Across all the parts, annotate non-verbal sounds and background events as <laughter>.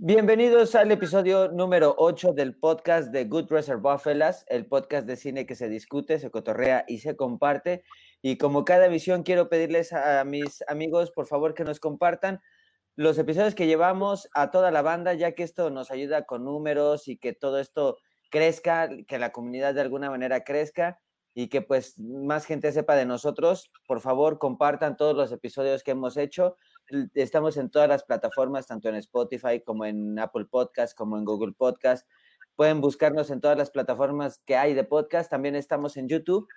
Bienvenidos al episodio número 8 del podcast de Good Reservoir Fellas, el podcast de cine que se discute, se cotorrea y se comparte. Y como cada emisión, quiero pedirles a mis amigos, por favor, que nos compartan los episodios que llevamos a toda la banda, ya que esto nos ayuda con números y que todo esto crezca, que la comunidad de alguna manera crezca y que pues más gente sepa de nosotros. Por favor, compartan todos los episodios que hemos hecho estamos en todas las plataformas, tanto en Spotify como en Apple Podcast, como en Google Podcast. Pueden buscarnos en todas las plataformas que hay de podcast. También estamos en YouTube.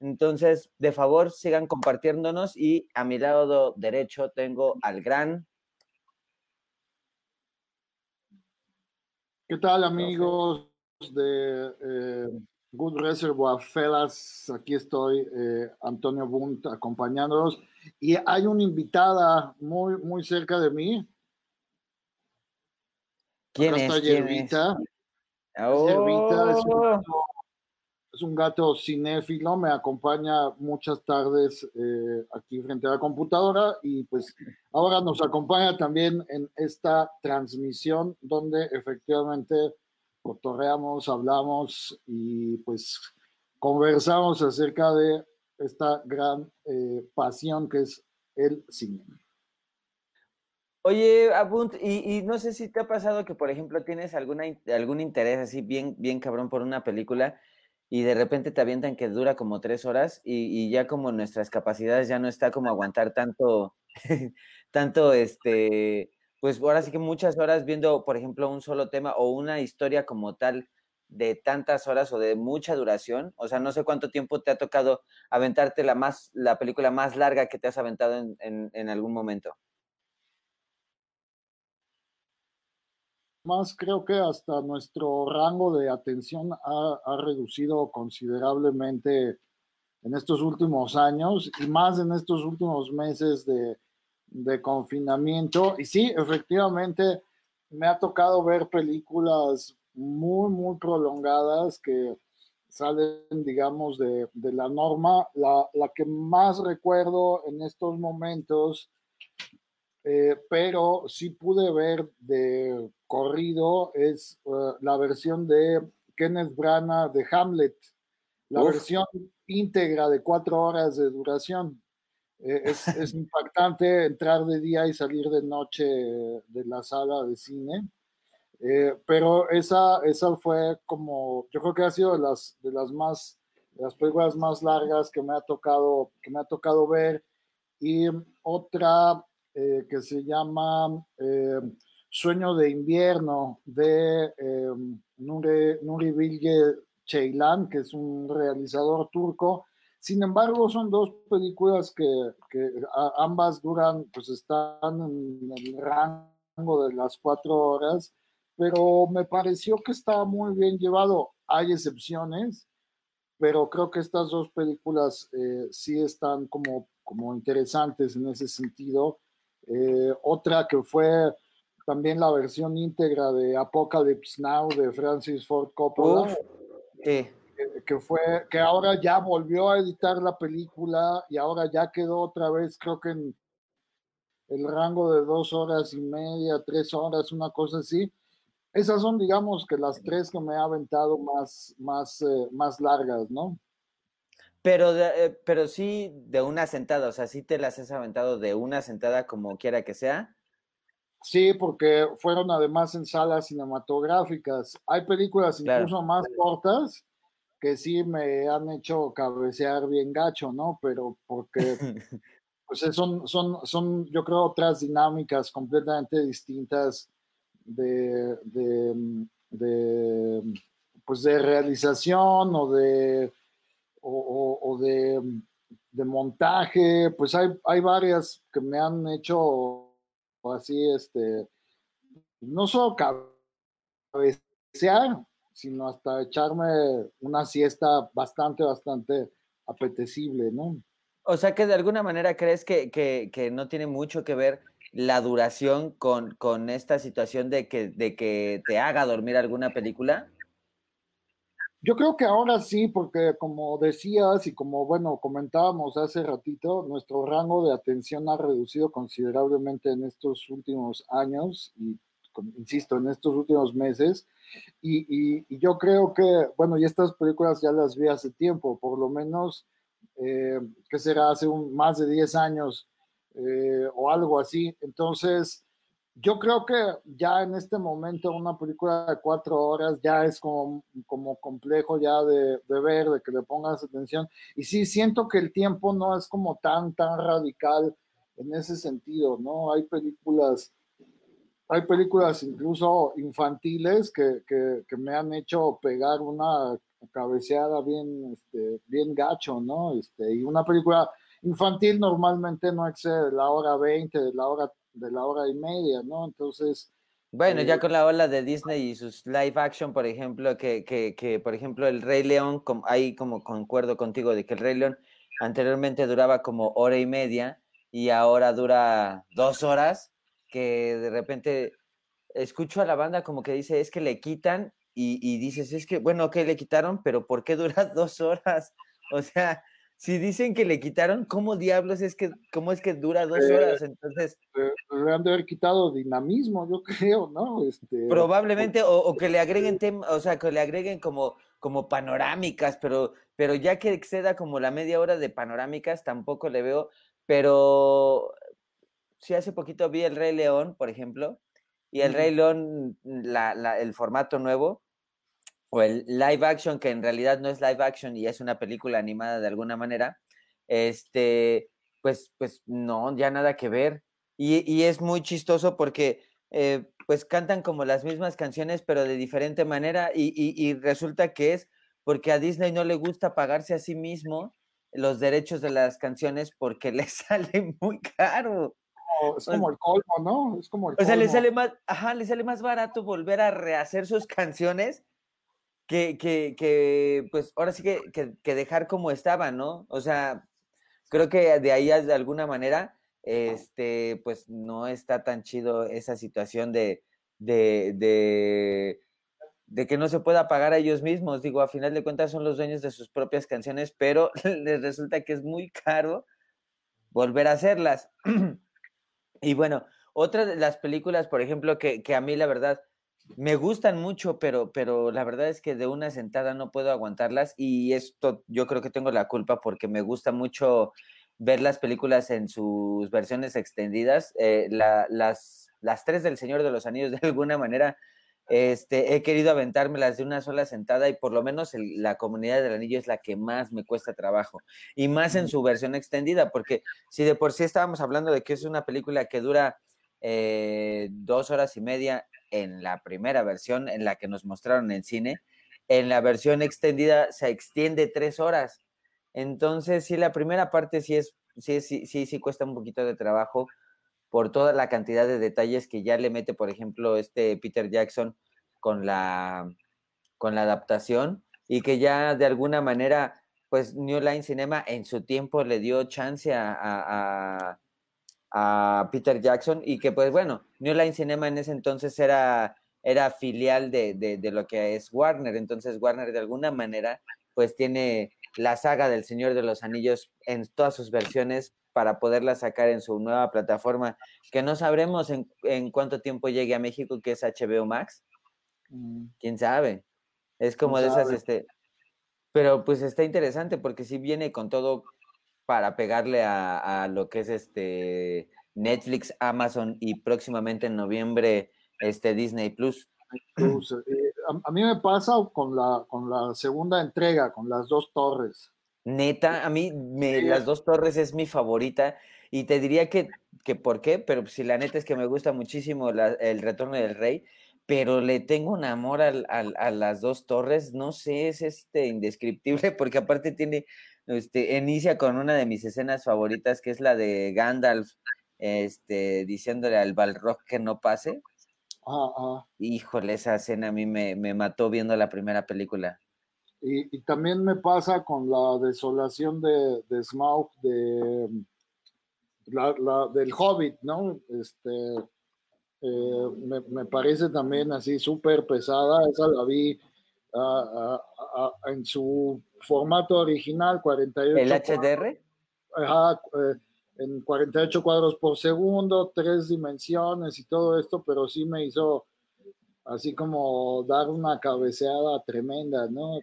Entonces, de favor, sigan compartiéndonos. Y a mi lado derecho tengo al gran. ¿Qué tal, amigos de eh, Good Reservoir Fellas? Aquí estoy, eh, Antonio Bunt, acompañándolos. Y hay una invitada muy, muy cerca de mí. ¿Quién es? ¿Quién es? Oh. es, un gato, cinéfilo, me acompaña muchas tardes eh, aquí frente a la computadora y pues ahora nos acompaña también en esta transmisión donde efectivamente cotorreamos, hablamos y pues conversamos acerca de esta gran eh, pasión que es el cine. Oye, Abunt, y, no sé si te ha pasado que, por ejemplo, tienes alguna, algún interés así bien, bien cabrón por una película y de repente te avientan que dura como tres horas y, ya como nuestras capacidades ya no está como aguantar tanto, <laughs> tanto este, pues ahora sí que muchas horas viendo, por ejemplo, un solo tema o una historia como tal de tantas horas o de mucha duración? O sea, no sé cuánto tiempo te ha tocado aventarte la, más, la película más larga que te has aventado en, en, algún momento. Más creo que hasta nuestro rango de atención ha, ha reducido considerablemente en estos últimos años y más en estos últimos meses de, de confinamiento. Y sí, efectivamente, me ha tocado ver películas muy, muy prolongadas que salen, digamos, de, la norma. La, que más recuerdo en estos momentos, eh, pero sí pude ver de corrido, es eh, la versión de Kenneth Branagh de Hamlet, la versión íntegra de cuatro horas de duración. Eh, es, es <laughs> impactante entrar de día y salir de noche de la sala de cine. Eh, pero esa, esa fue como, yo creo que ha sido de las, de las más, las películas más largas que me ha tocado, que me ha tocado ver. Y otra eh, que se llama eh, Sueño de invierno de Nuri, Nuri Bilge Ceylan, que es un realizador turco. Sin embargo, son dos películas que, que ambas duran, pues están en el rango de las cuatro horas pero me pareció que estaba muy bien llevado. Hay excepciones, pero creo que estas dos películas eh, sí están como, como interesantes en ese sentido. Eh, otra que fue también la versión íntegra de Apocalypse Now de Francis Ford Coppola. que, fue que ahora ya volvió a editar la película y ahora ya quedó otra vez creo que en el rango de dos horas y media tres horas una cosa así esas son, digamos, que las tres que me ha aventado más, más, eh, más largas, ¿no? Pero, eh, pero sí de una sentada, o sea, sí te las has aventado de una sentada como quiera que sea. Sí, porque fueron además en salas cinematográficas. Hay películas incluso más cortas que sí me han hecho cabecear bien gacho, ¿no? Pero porque <laughs> pues son, son, son, yo creo, otras dinámicas completamente distintas de, de, pues de realización o de, o, de, montaje, pues hay, hay varias que me han hecho así, este, no solo cabecear, sino hasta echarme una siesta bastante, bastante apetecible, ¿no? O sea que de alguna manera crees que, que, que no tiene mucho que ver la duración con, con esta situación de que, de que te haga dormir alguna película? Yo creo que ahora sí, porque como decías y como, bueno, comentábamos hace ratito, nuestro rango de atención ha reducido considerablemente en estos últimos años y insisto, en estos últimos meses. Y, yo creo que, bueno, y estas películas ya las vi hace tiempo, por lo menos, eh, será hace un, más de 10 años eh, o algo así. Entonces, yo creo que ya en este momento una película de cuatro horas ya es como, como complejo ya de, de, ver, de que le pongas atención. Y sí, siento que el tiempo no es como tan, tan radical en ese sentido, ¿no? Hay películas, hay películas incluso infantiles que, que, que me han hecho pegar una cabeceada bien, este, bien gacho, ¿no? Este, y una película infantil normalmente no excede la hora 20, de la hora, de la hora y media, ¿no? Entonces... Bueno, ya eh, con la ola de Disney y sus live action, por ejemplo, que, que, que por ejemplo, el Rey León, ahí como concuerdo contigo de que el Rey León anteriormente duraba como hora y media y ahora dura dos horas, que de repente escucho a la banda como que dice, es que le quitan y, y dices, es que, bueno, que le quitaron, pero ¿por qué dura <laughs> dos horas? O sea, si dicen que le quitaron, ¿cómo diablos es que, cómo es que dura dos eh, horas? Entonces. Eh, le han de haber quitado dinamismo, yo <laughs> creo, ¿no? Este, probablemente, o, que le agreguen tema, o sea, que le agreguen como, como panorámicas, pero, pero ya que exceda como la media hora de panorámicas, tampoco le veo. Pero sí, hace poquito vi el Rey León, por ejemplo, y el Rey León, la, la, el formato nuevo, o el live action, que en realidad no es live action y es una película animada de alguna manera, este, pues, pues no, ya nada que ver. Y, y es muy chistoso porque eh, pues cantan como las mismas canciones, pero de diferente manera, y, y, y, resulta que es porque a Disney no le gusta pagarse a sí mismo los derechos de las canciones porque <laughs> le sale muy caro. es como el colmo, ¿no? Es como el o sea, le sale más, ajá, le sale más barato volver a rehacer sus canciones que, que, que pues ahora sí que, que, dejar como estaba, ¿no? O sea, creo que de ahí de alguna manera, este, pues no está tan chido esa situación de, de, de, de que no se pueda pagar a ellos mismos. Digo, a final de cuentas son los dueños de sus propias canciones, pero <laughs> les resulta que es muy caro volver a hacerlas. <clears throat> y bueno, otra de las películas, por ejemplo, que, que a mí la verdad me gustan mucho, pero, pero la verdad es que de una sentada no puedo aguantarlas y esto yo creo que tengo la culpa porque me gusta mucho ver las películas en sus versiones extendidas. Eh, las, las tres del Señor de los Anillos, de alguna manera, este, he querido aventármelas de una sola sentada y por lo menos la comunidad del anillo es la que más me cuesta trabajo y más en su versión extendida, porque si de por sí estábamos hablando de que es una película que dura eh, dos horas y media en la primera versión, en la que nos mostraron en cine, en la versión extendida se extiende tres horas. Entonces, sí, la primera parte sí es, sí, sí, sí, sí cuesta un poquito de trabajo por toda la cantidad de detalles que ya le mete, por ejemplo, este Peter Jackson con la, con la adaptación y que ya de alguna manera, pues New Line Cinema en su tiempo le dio chance a a Peter Jackson y que pues bueno, New Line Cinema en ese entonces era, era filial de, de, lo que es Warner, entonces Warner de alguna manera pues tiene la saga del Señor de los Anillos en todas sus versiones para poderla sacar en su nueva plataforma, que no sabremos en, en cuánto tiempo llegue a México, que es HBO Max. Mm. ¿Quién sabe? Es como de esas, este, pero pues está interesante porque si viene con todo para pegarle a, lo que es este Netflix, Amazon y próximamente en noviembre este Disney Plus. Eh, a, mí me pasa con la, con la segunda entrega, con las dos torres. Neta, a mí me, las dos torres es mi favorita y te diría que, que por qué, pero si la neta es que me gusta muchísimo el retorno del rey, pero le tengo un amor a las dos torres, no sé, es este indescriptible <laughs> porque aparte tiene este, inicia con una de mis escenas favoritas, que es la de Gandalf, este, diciéndole al Balrog que no pase. Ah, ah. Híjole, esa escena a mí me, mató viendo la primera película. Y, también me pasa con la desolación de, de Smaug, de, la, del Hobbit, ¿no? Este, eh, me, parece también así súper pesada, esa la vi en su formato original, 48. ¿El HDR? Ajá, en 48 cuadros por segundo, tres dimensiones y todo esto, pero sí me hizo así como dar una cabeceada tremenda, ¿no?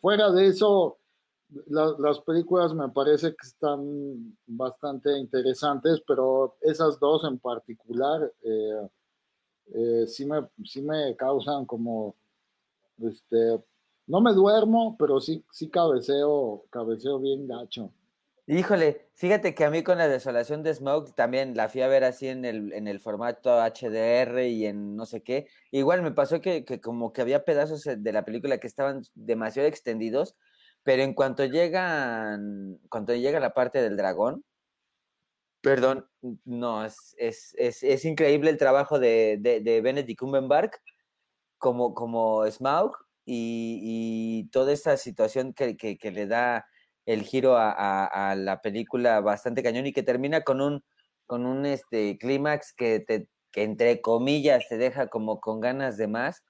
Fuera de eso, las películas me parece que están bastante interesantes, pero esas dos en particular eh, eh, sí, me, sí me causan como, este, no me duermo, pero sí, sí cabeceo, cabeceo bien gacho. Híjole, fíjate que a mí con la desolación de Smoke también la fui a ver así en el, en el formato HDR y en no sé qué. Igual me pasó que, que como que había pedazos de la película que estaban demasiado extendidos, pero en cuanto llegan, cuando llega la parte del dragón, perdón, no, es, es, es, es increíble el trabajo de, de, de Benedict Cumberbatch como, como Smaug y, toda esta situación que, que, que le da el giro a, la película bastante cañón y que termina con un, con un este, clímax que, te, que entre comillas te deja como con ganas de más,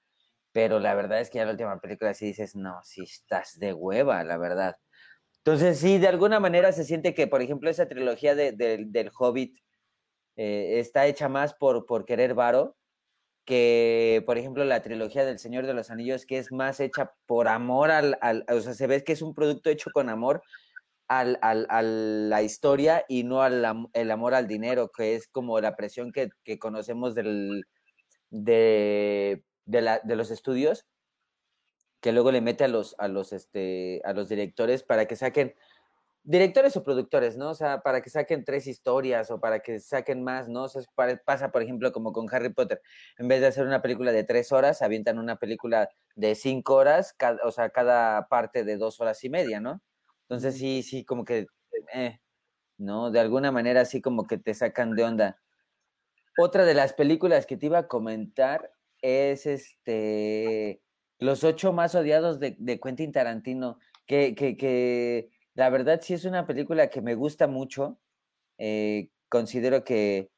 pero la verdad es que ya la última película sí dices, no, sí estás de hueva, la verdad. Entonces sí, de alguna manera se siente que, por ejemplo, esa trilogía de, del Hobbit eh, está hecha más por, por querer varo que, por ejemplo, la trilogía del Señor de los Anillos, que es más hecha por amor al, al o sea, se ve que es un producto hecho con amor al, al, a la historia y no al el amor al dinero, que es como la presión que, que conocemos del, de, de, de, los estudios, que luego le mete a los, a los, este, a los directores para que saquen directores o productores, ¿no? O sea, para que saquen tres historias o para que saquen más, ¿no? O sea, pasa, por ejemplo, como con Harry Potter. En vez de hacer una película de tres horas, avientan una película de cinco horas, o sea, cada parte de dos horas y media, ¿no? Entonces sí, sí, como que, eh, ¿no? De alguna manera así como que te sacan de onda. Otra de las películas que te iba a comentar es este Los ocho más odiados de, de Quentin Tarantino, que, que, que la verdad sí es una película que me gusta mucho. Eh, considero que,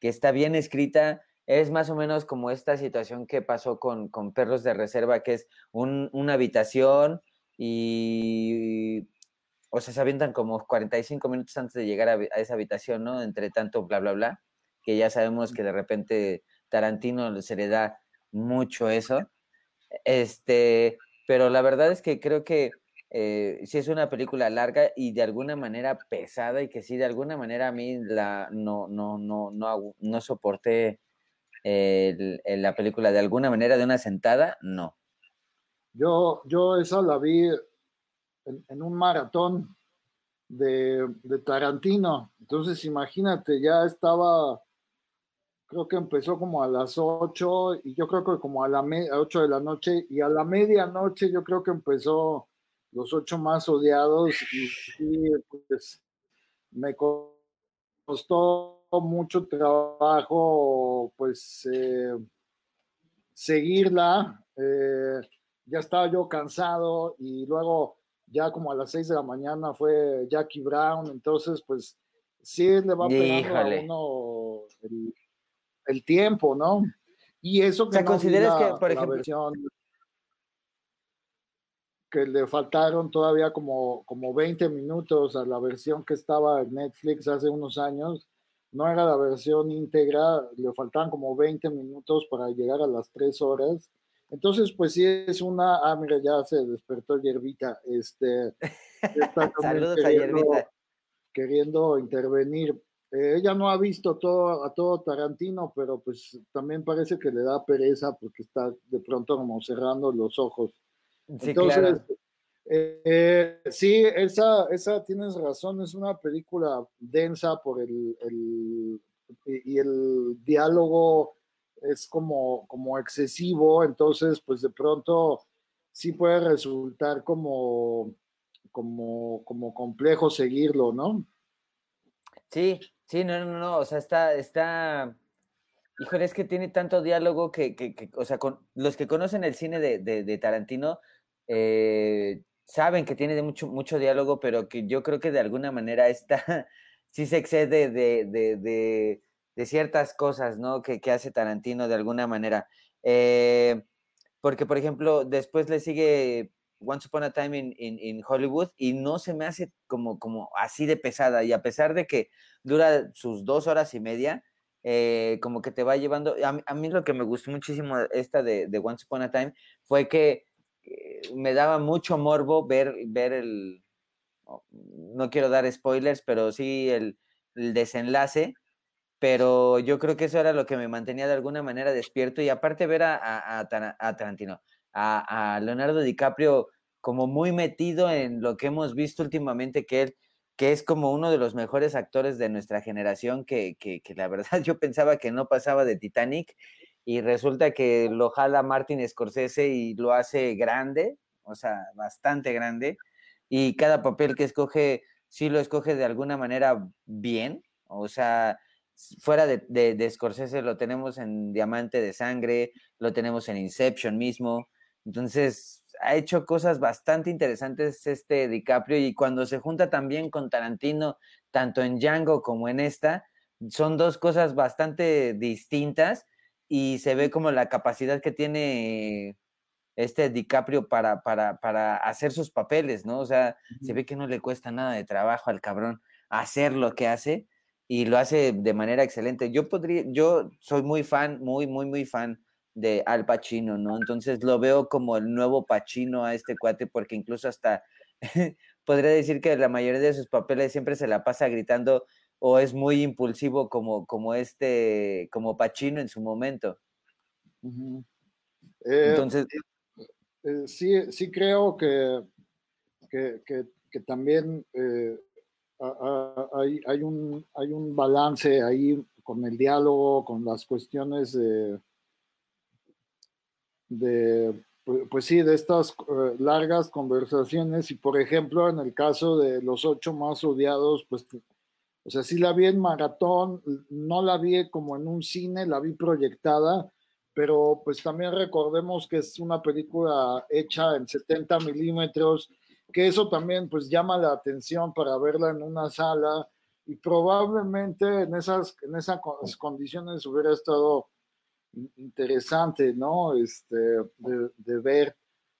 está bien escrita. Es más o menos como esta situación que pasó con, Perros de Reserva, que es una habitación y, o sea, se avientan como 45 minutos antes de llegar a, a, esa habitación, ¿no? Entre tanto, bla, bla, bla, que ya sabemos que de repente Tarantino se le da mucho eso. Este, pero la verdad es que creo que eh, sí es una película larga y de alguna manera pesada y que sí de alguna manera a mí la, no, no, no, no, no soporté la película de alguna manera de una sentada, no. Yo, yo esa la vi en, un maratón de, de, Tarantino. Entonces, imagínate, ya estaba, creo que empezó como a las 8 y yo creo que como a las 8 de la noche y a la medianoche yo creo que empezó los ocho más odiados y, pues me costó mucho trabajo pues eh, seguirla. Eh, ya estaba yo cansado y luego ya como a las seis de la mañana fue Jackie Brown, entonces pues sí le va pegando a uno el, tiempo, ¿no? Y eso que no que, por ejemplo, que le faltaron todavía como, como 20 minutos a la versión que estaba en Netflix hace unos años. No era la versión íntegra, le faltaban como 20 minutos para llegar a las 3 horas. Entonces, pues sí es una. Ah, mira, ya se despertó Yerbita. Este, <laughs> Saludos a Yerbita. Queriendo intervenir. Eh, ella no ha visto todo, a todo Tarantino, pero pues también parece que le da pereza porque está de pronto como cerrando los ojos. Sí, Entonces, eh, sí, esa, esa tienes razón, es una película densa por el, el y el diálogo es como, como excesivo, entonces pues de pronto sí puede resultar como, como, como complejo seguirlo, ¿no? Sí, sí, no, no, no, o sea, está, está, híjole, es que tiene tanto diálogo que, que, que o sea, con los que conocen el cine de, de, de Tarantino, eh, saben que tiene mucho, mucho diálogo, pero que yo creo que de alguna manera está, <laughs> sí se excede de, de, de, ciertas cosas, ¿no? Que, que, hace Tarantino de alguna manera. Eh, porque, por ejemplo, después le sigue Once Upon a Time in, in, Hollywood y no se me hace como, como así de pesada. Y a pesar de que dura sus dos horas y media, eh, como que te va llevando. A, mí lo que me gustó muchísimo esta de, de Once Upon a Time fue que me daba mucho morbo ver, ver el. No quiero dar spoilers, pero sí el, el desenlace pero yo creo que eso era lo que me mantenía de alguna manera despierto y aparte ver a, a, a Tarantino, a, Leonardo DiCaprio como muy metido en lo que hemos visto últimamente, que él que es como uno de los mejores actores de nuestra generación, que, que, la verdad <laughs> yo pensaba que no pasaba de Titanic, y resulta que lo jala Martin Scorsese y lo hace grande, o sea, bastante grande, y cada papel que escoge, sí lo escoge de alguna manera bien, o sea, fuera de, de, Scorsese lo tenemos en Diamante de Sangre, lo tenemos en Inception mismo, entonces, ha hecho cosas bastante interesantes este DiCaprio y cuando se junta también con Tarantino, tanto en Django como en esta, son dos cosas bastante distintas y se ve como la capacidad que tiene este DiCaprio para, para, para hacer sus papeles, ¿no? O sea, se ve que no le cuesta nada de trabajo al cabrón hacer lo que hace y lo hace de manera excelente. Yo podría, yo soy muy fan, muy, muy, muy fan de Al Pacino, ¿no? Entonces lo veo como el nuevo Pacino a este cuate, porque incluso hasta <laughs> podría decir que la mayoría de sus papeles siempre se la pasa gritando o es muy impulsivo como, como este, como Pacino en su momento. Eh, Entonces. Eh, eh, sí, sí creo que, que, también hay, hay, un, hay un balance ahí con el diálogo, con las cuestiones de de, pues sí, de estas eh, largas conversaciones y por ejemplo en el caso de los ocho más odiados, pues, o sea, sí la vi en maratón, no la vi como en un cine, la vi proyectada, pero pues también recordemos que es una película hecha en 70 milímetros, que eso también pues llama la atención para verla en una sala y probablemente en esas, en esas condiciones hubiera estado interesante, ¿no? Este, de, ver.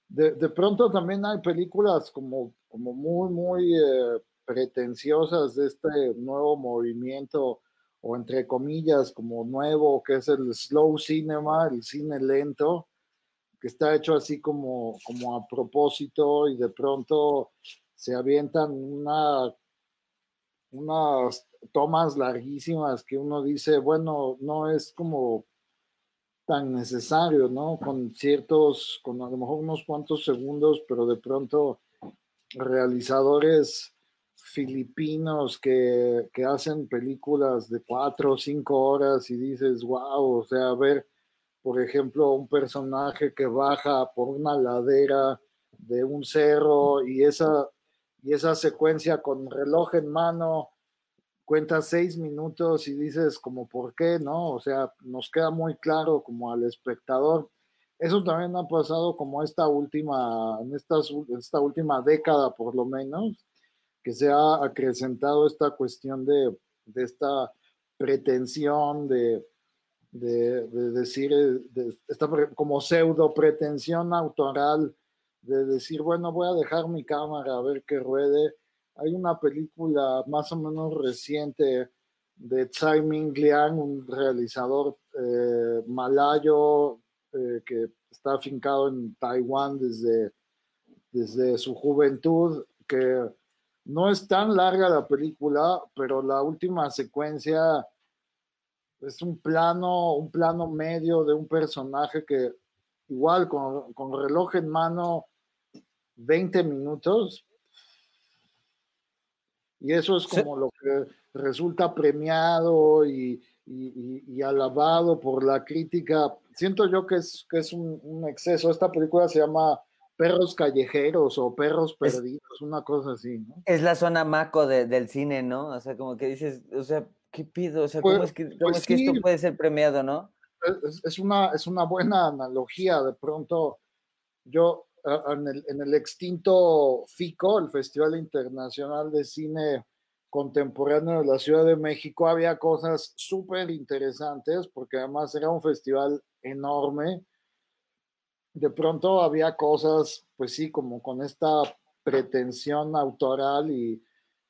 De, pronto también hay películas como, como muy, muy eh, pretenciosas de este nuevo movimiento, o entre comillas, como nuevo, que es el slow cinema, el cine lento, que está hecho así como, como a propósito y de pronto se avientan una, unas tomas larguísimas que uno dice, bueno, no es como tan necesario, ¿no? Con ciertos, con a lo mejor unos cuantos segundos, pero de pronto realizadores filipinos que, que hacen películas de cuatro o cinco horas y dices, wow, o sea, ver, por ejemplo, un personaje que baja por una ladera de un cerro y esa, y esa secuencia con reloj en mano cuentas seis minutos y dices como por qué, ¿no? O sea, nos queda muy claro como al espectador. Eso también ha pasado como esta última, en esta última década por lo menos, que se ha acrecentado esta cuestión de, esta pretensión de, de, decir, de, esta como pseudo pretensión autoral, de decir, bueno, voy a dejar mi cámara a ver qué ruede hay una película más o menos reciente de Tsai Ming Liang, un realizador eh, malayo eh, que está afincado en Taiwán desde, desde su juventud, que no es tan larga la película, pero la última secuencia es un plano, un plano medio de un personaje que igual con, con reloj en mano 20 minutos, y eso es como lo que resulta premiado y, alabado por la crítica. Siento yo que es, que es un, exceso. Esta película se llama Perros Callejeros o Perros Perdidos, una cosa así, ¿no? Es la zona maco del cine, ¿no? O sea, como que dices, o sea, ¿qué pido? O sea, ¿cómo, pues, es, que, pues esto puede ser premiado, no? Es, una, es una buena analogía. De pronto, yo en el, extinto FICO, el Festival Internacional de Cine Contemporáneo de la Ciudad de México, había cosas súper interesantes, porque además era un festival enorme. De pronto había cosas, pues sí, como con esta pretensión autoral y,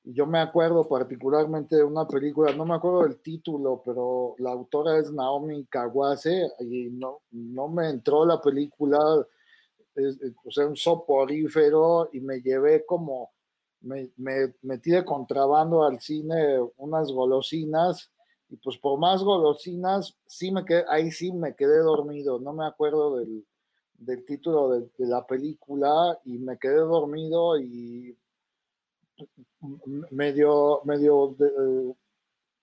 yo me acuerdo particularmente de una película, no me acuerdo del título, pero la autora es Naomi Kawase y no, no me entró la película, o sea, un soporífero y me llevé como, me, me metí de contrabando al cine unas golosinas y pues por más golosinas, sí me ahí sí me quedé dormido, no me acuerdo del, del título de, la película y me quedé dormido y medio, medio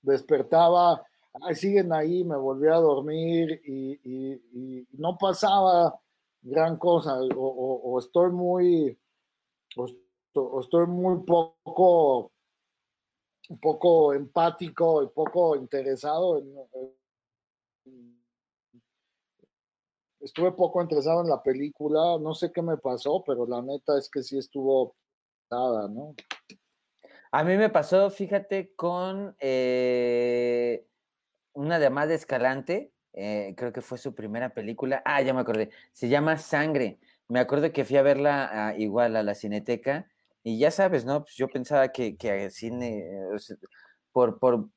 despertaba, Ay, siguen ahí, me volví a dormir y, no pasaba gran cosa o, estoy muy o, estoy muy poco poco empático y poco interesado en, estuve poco interesado en la película, no sé qué me pasó, pero la neta es que sí estuvo nada, ¿no? A mí me pasó, fíjate, con eh, una de más de Escalante, eh, creo que fue su primera película, ah, ya me acordé, se llama Sangre. Me acuerdo que fui a verla ah, igual a la Cineteca y ya sabes, ¿no? Pues yo pensaba que, que cine, por, por,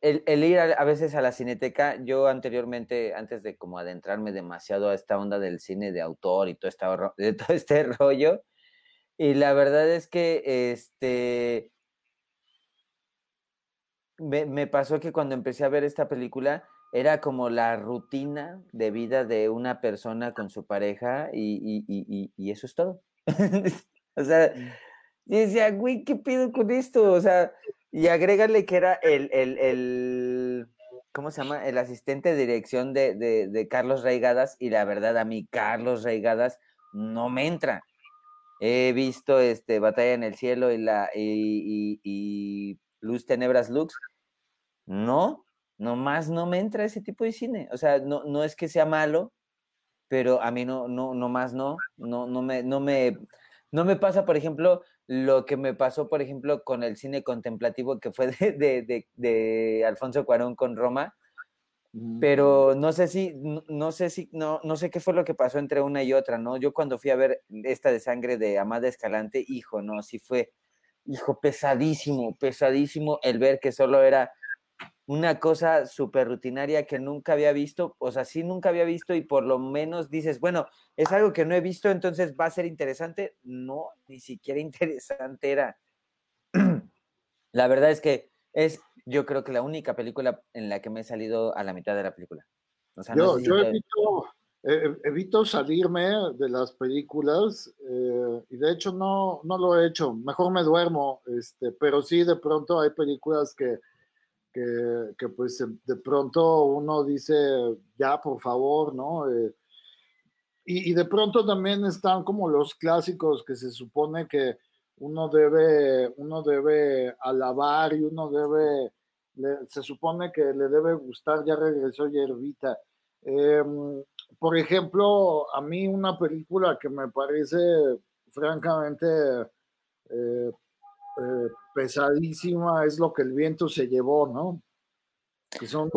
el, ir a, veces a la cineteca, yo anteriormente, antes de como adentrarme demasiado a esta onda del cine de autor y todo, esta, <laughs> de todo este rollo, y la verdad es que este me, pasó que cuando empecé a ver esta película era como la rutina de vida de una persona con su pareja y, y eso es todo. <laughs> o sea, mm. y decía, güey, ¿qué pido con esto? O sea, y agrégale que era el, el, el, ¿cómo se llama? El asistente de dirección de, de, Carlos Reigadas y la verdad a mí Carlos Reigadas no me entra. He visto este Batalla en el Cielo y la y, y, Luz Tenebras Lux. No, nomás no me entra ese tipo de cine. O sea, no, no es que sea malo, pero a mí no, no, nomás no, no, no me, no me, no me pasa, por ejemplo, lo que me pasó, por ejemplo, con el cine contemplativo que fue <laughs> de, Alfonso Cuarón con Roma, mm. pero no sé si, no, sé si, no, no sé qué fue lo que pasó entre una y otra, ¿no? Yo cuando fui a ver esta de sangre de Amada Escalante, hijo, no, sí fue, hijo, pesadísimo, pesadísimo el ver que solo era una cosa súper rutinaria que nunca había visto, o sea, sí nunca había visto y por lo menos dices, bueno, es algo que no he visto, entonces va a ser interesante. No, ni siquiera <laughs> interesante era. la verdad es que es, yo creo que la única película en la que me he salido a la mitad de la película. yo, evito, salirme de las películas eh, y de hecho no, no lo he hecho, mejor me duermo, este, pero sí de pronto hay películas que que, pues de pronto uno dice, ya, por favor, ¿no? Eh, y, de pronto también están como los clásicos que se supone que uno debe, uno debe alabar y uno debe, se supone que le debe gustar, ya regresó Yerbita. Em, por ejemplo, a mí una película que me parece francamente eh, eh, pesadísima es lo que el viento se llevó, ¿no? Que son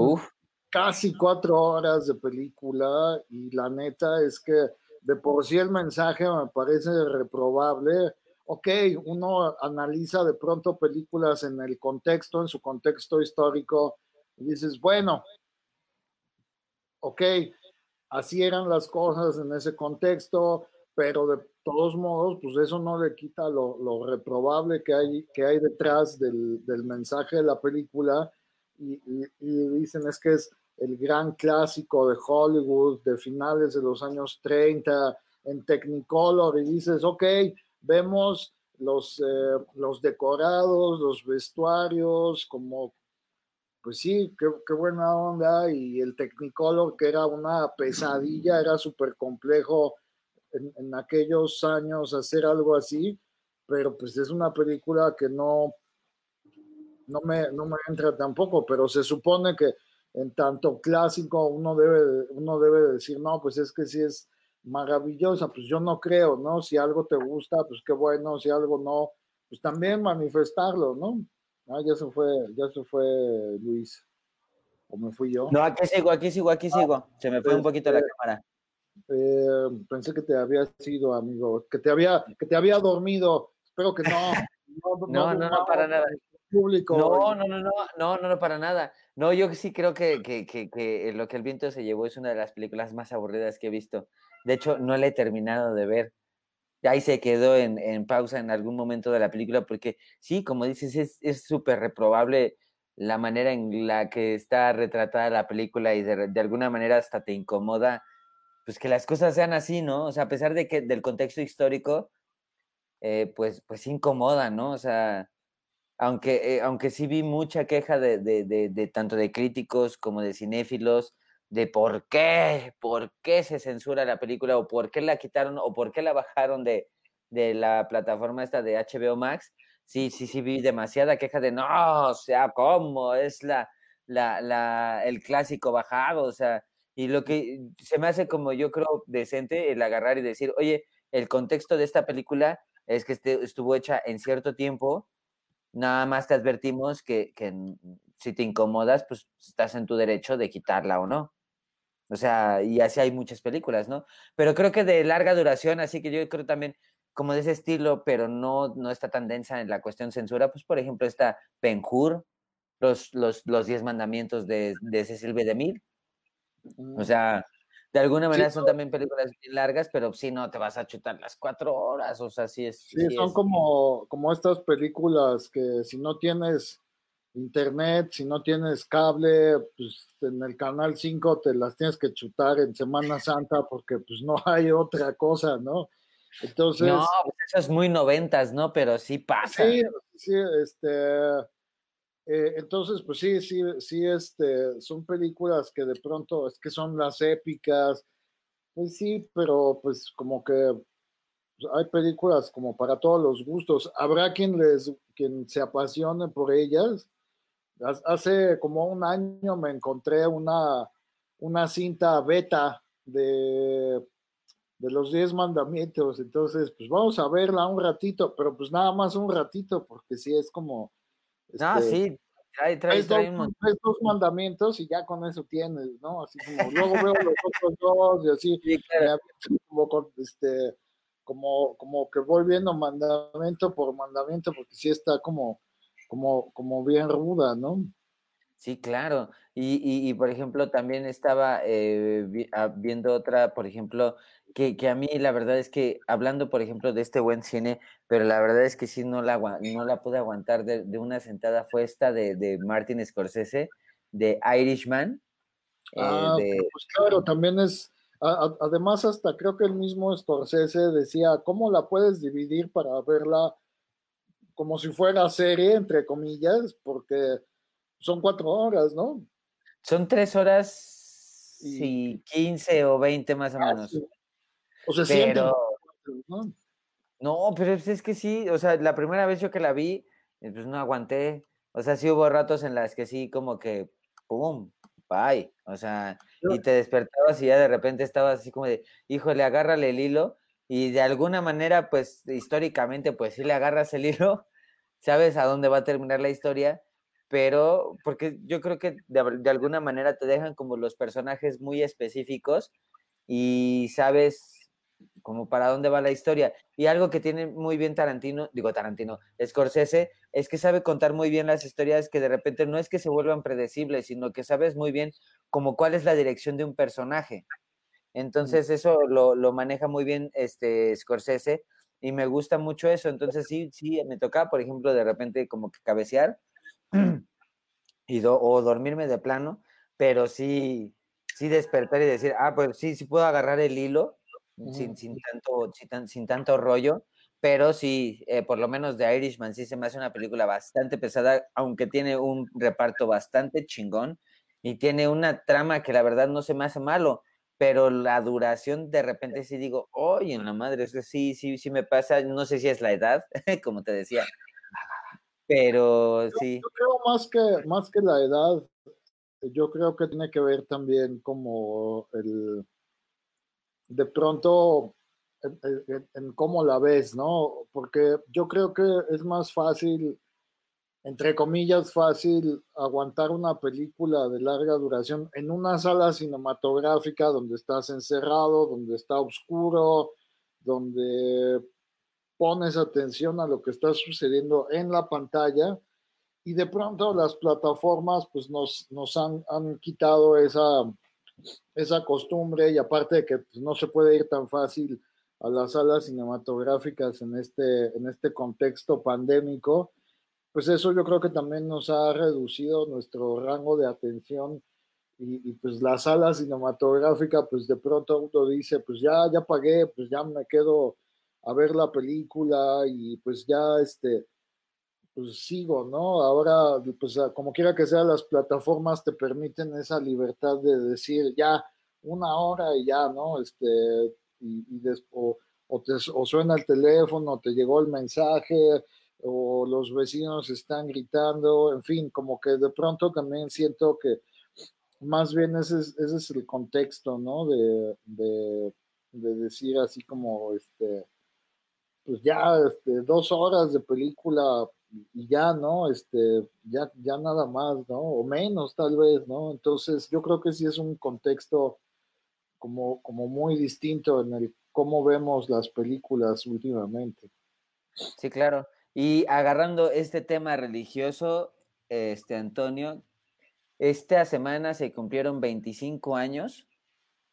casi cuatro horas de película y la neta es que de por sí el mensaje me parece reprobable. Ok, uno analiza de pronto películas en el contexto, en su contexto histórico, y dices, bueno, ok, así eran las cosas en ese contexto, pero de todos modos, pues eso no le quita lo, reprobable que hay, que hay detrás del, mensaje de la película. Y, dicen es que es el gran clásico de Hollywood de finales de los años 30 en Technicolor y dices, ok, vemos los, eh, los decorados, los vestuarios, como, pues sí, qué, qué, buena onda y el Technicolor que era una pesadilla, era súper complejo en, aquellos años hacer algo así, pero pues es una película que no, no, me, no me entra tampoco, pero se supone que en tanto clásico uno debe, uno debe decir, no, pues es que sí es maravillosa, pues yo no creo, ¿no? Si algo te gusta, pues qué bueno, si algo no, pues también manifestarlo, ¿no? Ah, ya se fue, ya se fue Luis. ¿O me fui yo? No, aquí sigo, aquí sigo, aquí sigo. Se me fue un poquito la este, cámara. Eh, pensé que te había sido, amigo, que te había, que te había dormido. Espero que no. No, no, no, para nada. Público. No, no, no, no, no, no, no, para nada. No, yo sí creo que, que, que, que, Lo que el viento se llevó es una de las películas más aburridas que he visto. De hecho, no la he terminado de ver. Ahí se quedó en, en pausa en algún momento de la película porque sí, como dices, es súper reprobable la manera en la que está retratada la película y de, de, alguna manera hasta te incomoda, pues que las cosas sean así, ¿no? O sea, a pesar de que del contexto histórico, eh, pues, pues incomoda, ¿no? O sea, aunque, eh, aunque sí vi mucha queja de, de, de, tanto de críticos como de cinéfilos, de por qué, por qué se censura la película o por qué la quitaron o por qué la bajaron de, de la plataforma esta de HBO Max, sí, sí, sí vi demasiada queja de no, o sea, ¿cómo? Es la, la, la, el clásico bajado, o sea, y lo que se me hace como yo creo decente el agarrar y decir, oye, el contexto de esta película es que este, estuvo hecha en cierto tiempo, nada más te advertimos que, que si te incomodas, pues estás en tu derecho de quitarla o no. O sea, y así hay muchas películas, ¿no? Pero creo que de larga duración, así que yo creo también como de ese estilo, pero no, no está tan densa en la cuestión censura, pues por ejemplo está Penjur, los, los, los Diez Mandamientos de, de Cecil B. DeMille. O sea, de alguna manera son también películas largas, pero sí no te vas a chutar las cuatro horas, o sea, sí es. Sí, son Como, como estas películas que si no tienes internet, si no tienes cable, pues en el canal 5 te las tienes que chutar en Semana Santa porque pues no hay otra cosa, ¿no? Entonces. No, pues eso es muy noventas, ¿no? Pero sí pasa. Sí, sí, este. Eh, entonces, pues sí, sí, sí, este, son películas que de pronto es que son las épicas, pues sí, pero pues como que hay películas como para todos los gustos. Habrá quien les, quien se apasione por ellas. Hace como un año me encontré una, una cinta beta de de los diez mandamientos. Entonces, pues vamos a verla un ratito, pero pues nada más un ratito, porque sí es como. Ah, sí, trae, trae, trae dos, dos, mandamientos y ya con eso tienes, ¿no? Así como luego veo los otros dos y así, como, este, como, como que voy viendo mandamiento por mandamiento, porque sí está como, como, como bien ruda, ¿no? Sí, claro. Y, y, por ejemplo, también estaba eh, ah, viendo otra, por ejemplo, que, que, a mí la verdad es que, hablando, por ejemplo, de este buen cine, pero la verdad es que sí no la, no la pude aguantar de, de una sentada, fue esta de, de Martin Scorsese, de Irishman. Eh, ah, pues claro, también es, además hasta creo que el mismo Scorsese decía, ¿cómo la puedes dividir para verla como si fuera serie, entre comillas? Porque son cuatro horas, ¿no? Son tres horas y quince o veinte más o menos. O sea, pero... ¿no? no, pero es que sí, o sea, la primera vez yo que la vi, eh, pues no aguanté. O sea, sí hubo ratos en las que sí, como que, ¡pum! Bye. O sea, y te despertabas y ya de repente estabas así como de, híjole, agárrale el hilo. Y de alguna manera, pues históricamente, pues sí le agarras el hilo, <laughs> sabes a dónde va a terminar la historia, pero porque yo creo que de, alguna manera te dejan como los personajes muy específicos y sabes como para dónde va la historia. Y algo que tiene muy bien Tarantino, digo Tarantino, Scorsese, es que sabe contar muy bien las historias que de repente no es que se vuelvan predecibles, sino que sabes muy bien como cuál es la dirección de un personaje. Entonces eso lo, lo maneja muy bien este Scorsese y me gusta mucho eso. Entonces sí, sí, me toca, por ejemplo, de repente como que cabecear <clears throat> y o dormirme de plano, pero sí, sí despertar y decir, ah, pues sí, sí puedo agarrar el hilo sin, sin, tanto, sin, sin, tanto rollo, pero sí, eh, por lo menos de Irishman sí se me hace una película bastante pesada, aunque tiene un reparto bastante chingón y tiene una trama que la verdad no se me hace malo, pero la duración de repente sí digo, oye, en la madre, es que sí, sí, sí me pasa, no sé si es la edad, <laughs> como te decía, pero sí. Yo creo más que, más que la edad, yo creo que tiene que ver también como el, de pronto, en, cómo la ves, ¿no? Porque yo creo que es más fácil entre comillas, fácil aguantar una película de larga duración en una sala cinematográfica donde estás encerrado, donde está oscuro, donde pones atención a lo que está sucediendo en la pantalla y de pronto las plataformas pues nos, nos han, han quitado esa, esa costumbre y aparte de que pues, no se puede ir tan fácil a las salas cinematográficas en este, en este contexto pandémico, pues eso yo creo que también nos ha reducido nuestro rango de atención y, pues la sala cinematográfica, pues de pronto uno dice, pues ya, ya pagué, pues ya me quedo a ver la película y pues ya este, pues sigo, ¿no? Ahora, pues como quiera que sea, las plataformas te permiten esa libertad de decir ya una hora y ya, ¿no? Este, y, y o, te, suena el teléfono, te llegó el mensaje, o los vecinos están gritando, en fin, como que de pronto también siento que más bien ese es, ese es el contexto, ¿no? De, de, decir así como, este, pues ya, este, dos horas de película y ya, ¿no? Este, ya, ya nada más, ¿no? O menos tal vez, ¿no? Entonces yo creo que sí es un contexto como, como muy distinto en el cómo vemos las películas últimamente. Sí, claro. Y agarrando este tema religioso, este Antonio, esta semana se cumplieron 25 años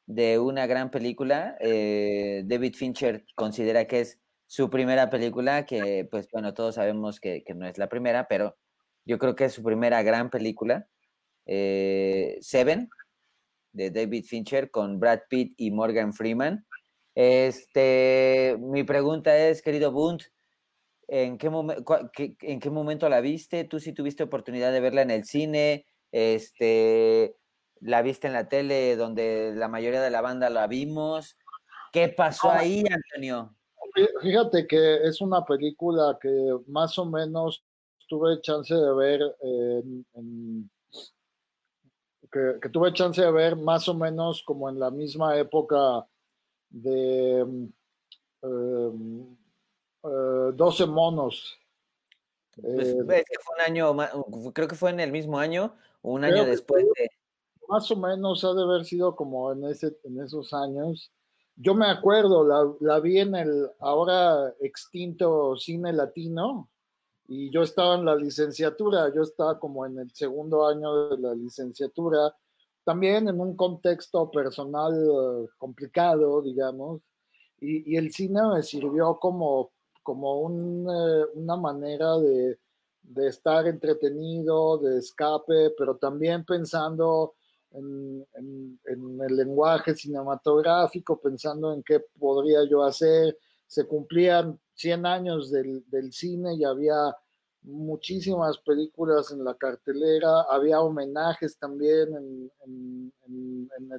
de una gran película. Eh, David Fincher considera que es su primera película, que pues bueno, todos sabemos que, no es la primera, pero yo creo que es su primera gran película. Eh, Seven, de David Fincher, con Brad Pitt y Morgan Freeman. Este, mi pregunta es, querido Bunt, ¿En qué, ¿En qué momento la viste? ¿Tú sí tuviste oportunidad de verla en el cine? Este, ¿La viste en la tele donde la mayoría de la banda la vimos? ¿Qué pasó ah, ahí, Antonio? Fíjate que es una película que más o menos tuve chance de ver que, tuve chance de ver más o menos como en la misma época de em, 12 eh, monos. Pues, eh, fue un año, creo que fue en el mismo año, un año después de... Más o menos ha de haber sido como en, ese, en esos años. Yo me acuerdo, la, la vi en el ahora extinto cine latino y yo estaba en la licenciatura, yo estaba como en el segundo año de la licenciatura, también en un contexto personal eh, complicado, digamos, y, y, el cine me sirvió como como eh, una manera de, estar entretenido, de escape, pero también pensando en, el lenguaje cinematográfico, pensando en qué podría yo hacer. Se cumplían 100 años del, cine y había muchísimas películas en la cartelera, había homenajes también en,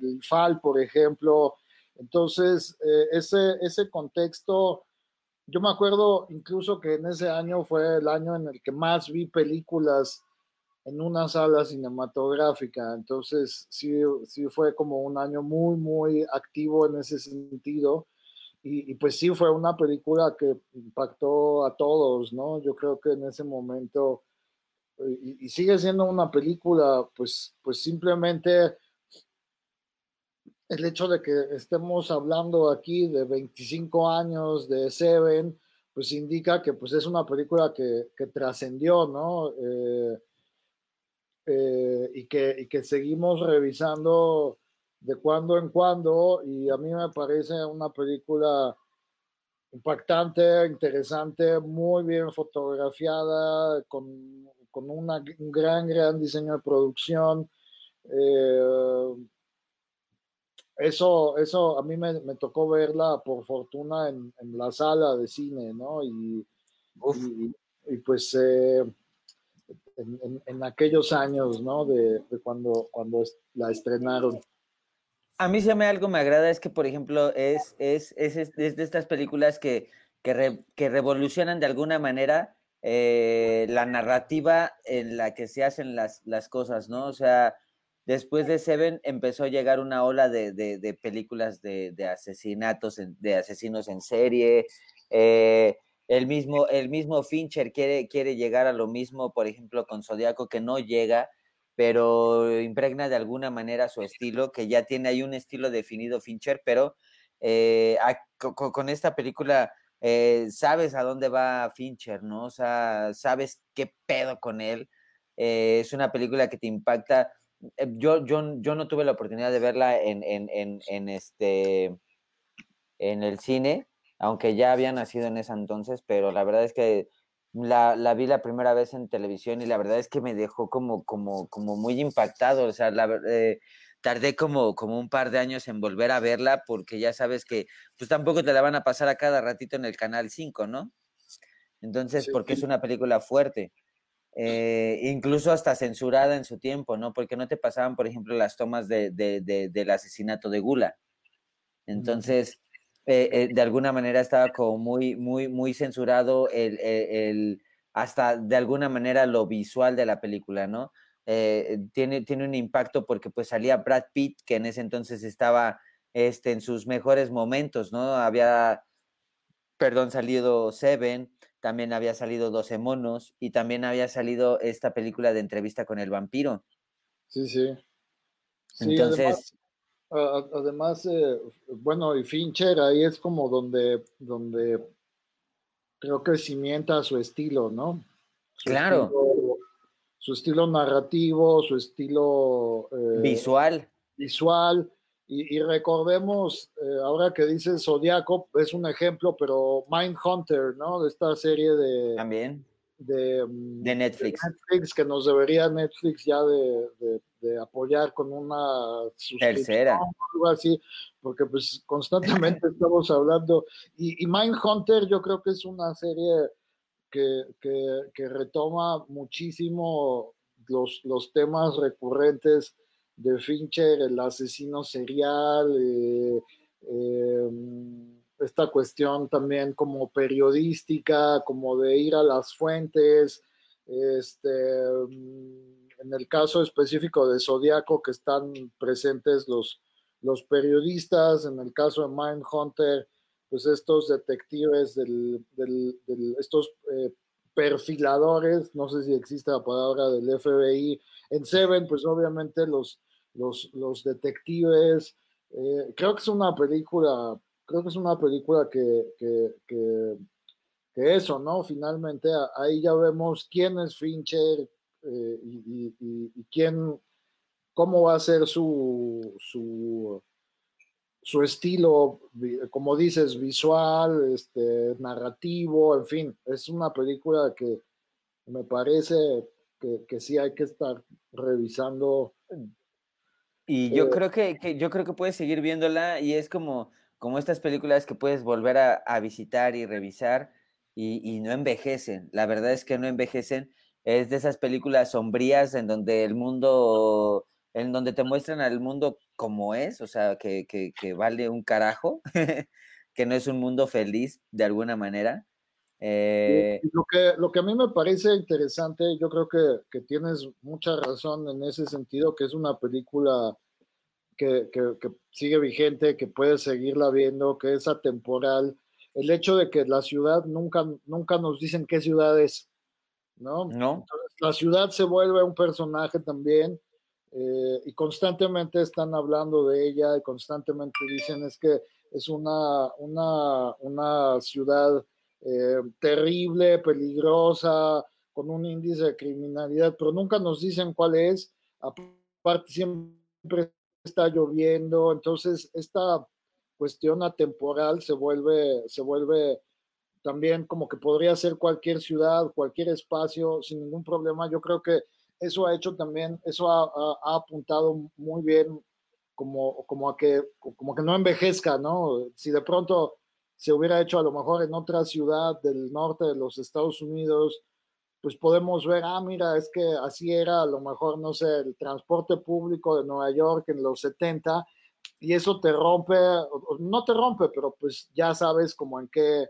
el FAL, por ejemplo. Entonces, eh, ese, ese contexto yo me acuerdo incluso que en ese año fue el año en el que más vi películas en una sala cinematográfica, entonces sí, sí fue como un año muy, muy activo en ese sentido. Y, pues sí, fue una película que impactó a todos, ¿no? Yo creo que en ese momento, y, y sigue siendo una película, pues, pues simplemente el hecho de que estemos hablando aquí de 25 años de Seven, pues indica que pues es una película que, trascendió, ¿no? Eh, eh, y, que, que seguimos revisando de cuando en cuando y a mí me parece una película impactante, interesante, muy bien fotografiada, con, un gran, gran diseño de producción. Eh, eso, eso a mí me, tocó verla por fortuna en, la sala de cine, ¿no? Y, y, pues eh, en, aquellos años, ¿no? De, cuando, cuando la estrenaron. A mí si me algo me agrada es que, por ejemplo, es, es, es, de estas películas que, que, revolucionan de alguna manera eh, la narrativa en la que se hacen las, las cosas, ¿no? O sea, Después de Seven empezó a llegar una ola de, películas de, asesinatos, de asesinos en serie. Eh, el mismo, el mismo Fincher quiere, quiere llegar a lo mismo, por ejemplo, con Zodiaco, que no llega, pero impregna de alguna manera su estilo, que ya tiene ahí un estilo definido Fincher, pero eh, con, esta película eh, sabes a dónde va Fincher, ¿no? O sea, sabes qué pedo con él. Eh, es una película que te impacta. Yo, yo, yo no tuve la oportunidad de verla en, en, en, este, en el cine, aunque ya había nacido en ese entonces, pero la verdad es que la, la, vi la primera vez en televisión y la verdad es que me dejó como, como, como muy impactado. O sea, la, eh, tardé como, como un par de años en volver a verla porque ya sabes que pues tampoco te la van a pasar a cada ratito en el canal 5, ¿no? Entonces, porque es una película fuerte. Eh, incluso hasta censurada en su tiempo, ¿no? Porque no te pasaban, por ejemplo, las tomas de, de, de, del asesinato de Gula. Entonces, eh, eh, de alguna manera estaba como muy, muy, muy censurado el, el, hasta de alguna manera lo visual de la película, ¿no? Eh, tiene, tiene un impacto porque pues salía Brad Pitt, que en ese entonces estaba este, en sus mejores momentos, ¿no? Había, perdón, salido Seven, también había salido 12 monos y también había salido esta película de entrevista con el vampiro. Sí, sí. Entonces, además, eh, bueno, y Fincher ahí es como donde, donde creo que cimienta su estilo, ¿no? claro. su estilo narrativo, su estilo eh, visual. Visual. Y, recordemos, eh, ahora que dice Zodiaco, es un ejemplo, pero Mindhunter, ¿no? De esta serie de. También. De, mm, de, Netflix. Netflix. que nos debería Netflix ya de, de apoyar con una tercera. algo así, porque pues constantemente <laughs> estamos hablando. Y, y Mindhunter yo creo que es una serie que, que, que retoma muchísimo los, los, temas recurrentes de Fincher, el asesino serial, eh, eh, esta cuestión también como periodística, como de ir a las fuentes, este en el caso específico de Zodíaco, que están presentes los, los periodistas, en el caso de Mindhunter, pues estos detectives, del, estos eh, perfiladores, no sé si existe la palabra del FBI, en Seven, pues obviamente los, los, los detectives, eh, creo que es una película, creo que es una película que, que, que eso, ¿no? Finalmente ahí ya vemos quién es Fincher, eh, y, quién, cómo va a ser su, su, su, estilo, como dices, visual, este, narrativo, en fin, es una película que me parece que, que sí hay que estar revisando. Y yo eh, creo que, que, yo creo que puedes seguir viéndola y es como, como estas películas que puedes volver a, a visitar y revisar y, y, no envejecen. La verdad es que no envejecen es de esas películas sombrías en donde el mundo, en donde te muestran al mundo como es, o sea, que, que, vale un carajo, <laughs> que no es un mundo feliz de alguna manera. Eh... Lo, que, lo que a mí me parece interesante, yo creo que, que tienes mucha razón en ese sentido, que es una película que, que, que, sigue vigente, que puedes seguirla viendo, que es atemporal. El hecho de que la ciudad nunca, nunca nos dicen qué ciudad es. ¿No? No. la ciudad se vuelve un personaje también eh, y constantemente están hablando de ella y constantemente dicen es que es una, una, una ciudad eh, terrible, peligrosa, con un índice de criminalidad, pero nunca nos dicen cuál es. Aparte, siempre está lloviendo, entonces esta cuestión atemporal se vuelve, se vuelve también como que podría ser cualquier ciudad, cualquier espacio sin ningún problema. Yo creo que eso ha hecho también, eso ha, apuntado muy bien como, como, a que, como que no envejezca, ¿no? Si de pronto se hubiera hecho a lo mejor en otra ciudad del norte de los Estados Unidos, pues podemos ver, ah, mira, es que así era a lo mejor, no sé, el transporte público de Nueva York en los 70, y eso te rompe, no te rompe, pero pues ya sabes como en qué,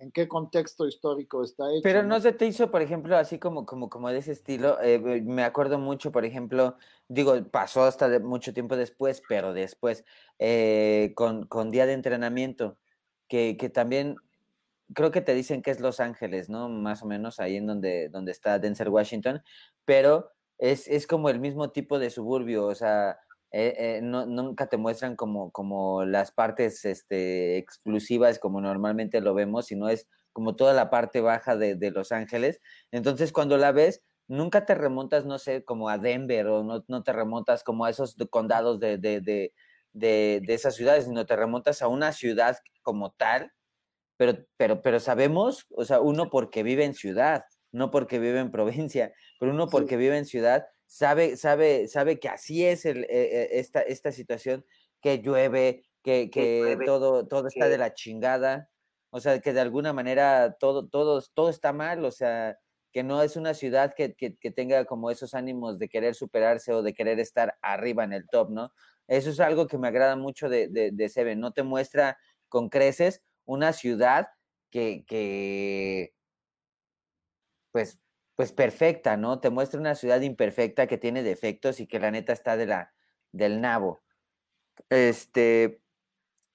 en qué contexto histórico está hecho. Pero no, se te hizo, por ejemplo, así como, como, como de ese estilo. Eh, me acuerdo mucho, por ejemplo, digo, pasó hasta de mucho tiempo después, pero después, eh, con, con, día de entrenamiento, que, que, también creo que te dicen que es Los Ángeles, ¿no? Más o menos ahí en donde, donde está Denzel Washington, pero es, es como el mismo tipo de suburbio, o sea, eh, eh, no, nunca te muestran como, como las partes este, exclusivas como normalmente lo vemos, sino es como toda la parte baja de, de, Los Ángeles. Entonces, cuando la ves, nunca te remontas, no sé, como a Denver o no, no te remontas como a esos condados de, de, de, de, esas ciudades, sino te remontas a una ciudad como tal, pero, pero, pero sabemos, o sea, uno porque vive en ciudad, no porque vive en provincia, pero uno porque vive en ciudad, sabe, sabe, sabe que así es el, eh, esta, esta situación, que llueve, que, que todo, todo está de la chingada, o sea, que de alguna manera todo, todo, todo está mal, o sea, que no es una ciudad que, que, que, tenga como esos ánimos de querer superarse o de querer estar arriba en el top, ¿no? Eso es algo que me agrada mucho de, de, de Seven, no te muestra con creces una ciudad que, que pues, pues perfecta, ¿no? Te muestra una ciudad imperfecta que tiene defectos y que la neta está de la, del nabo. Este,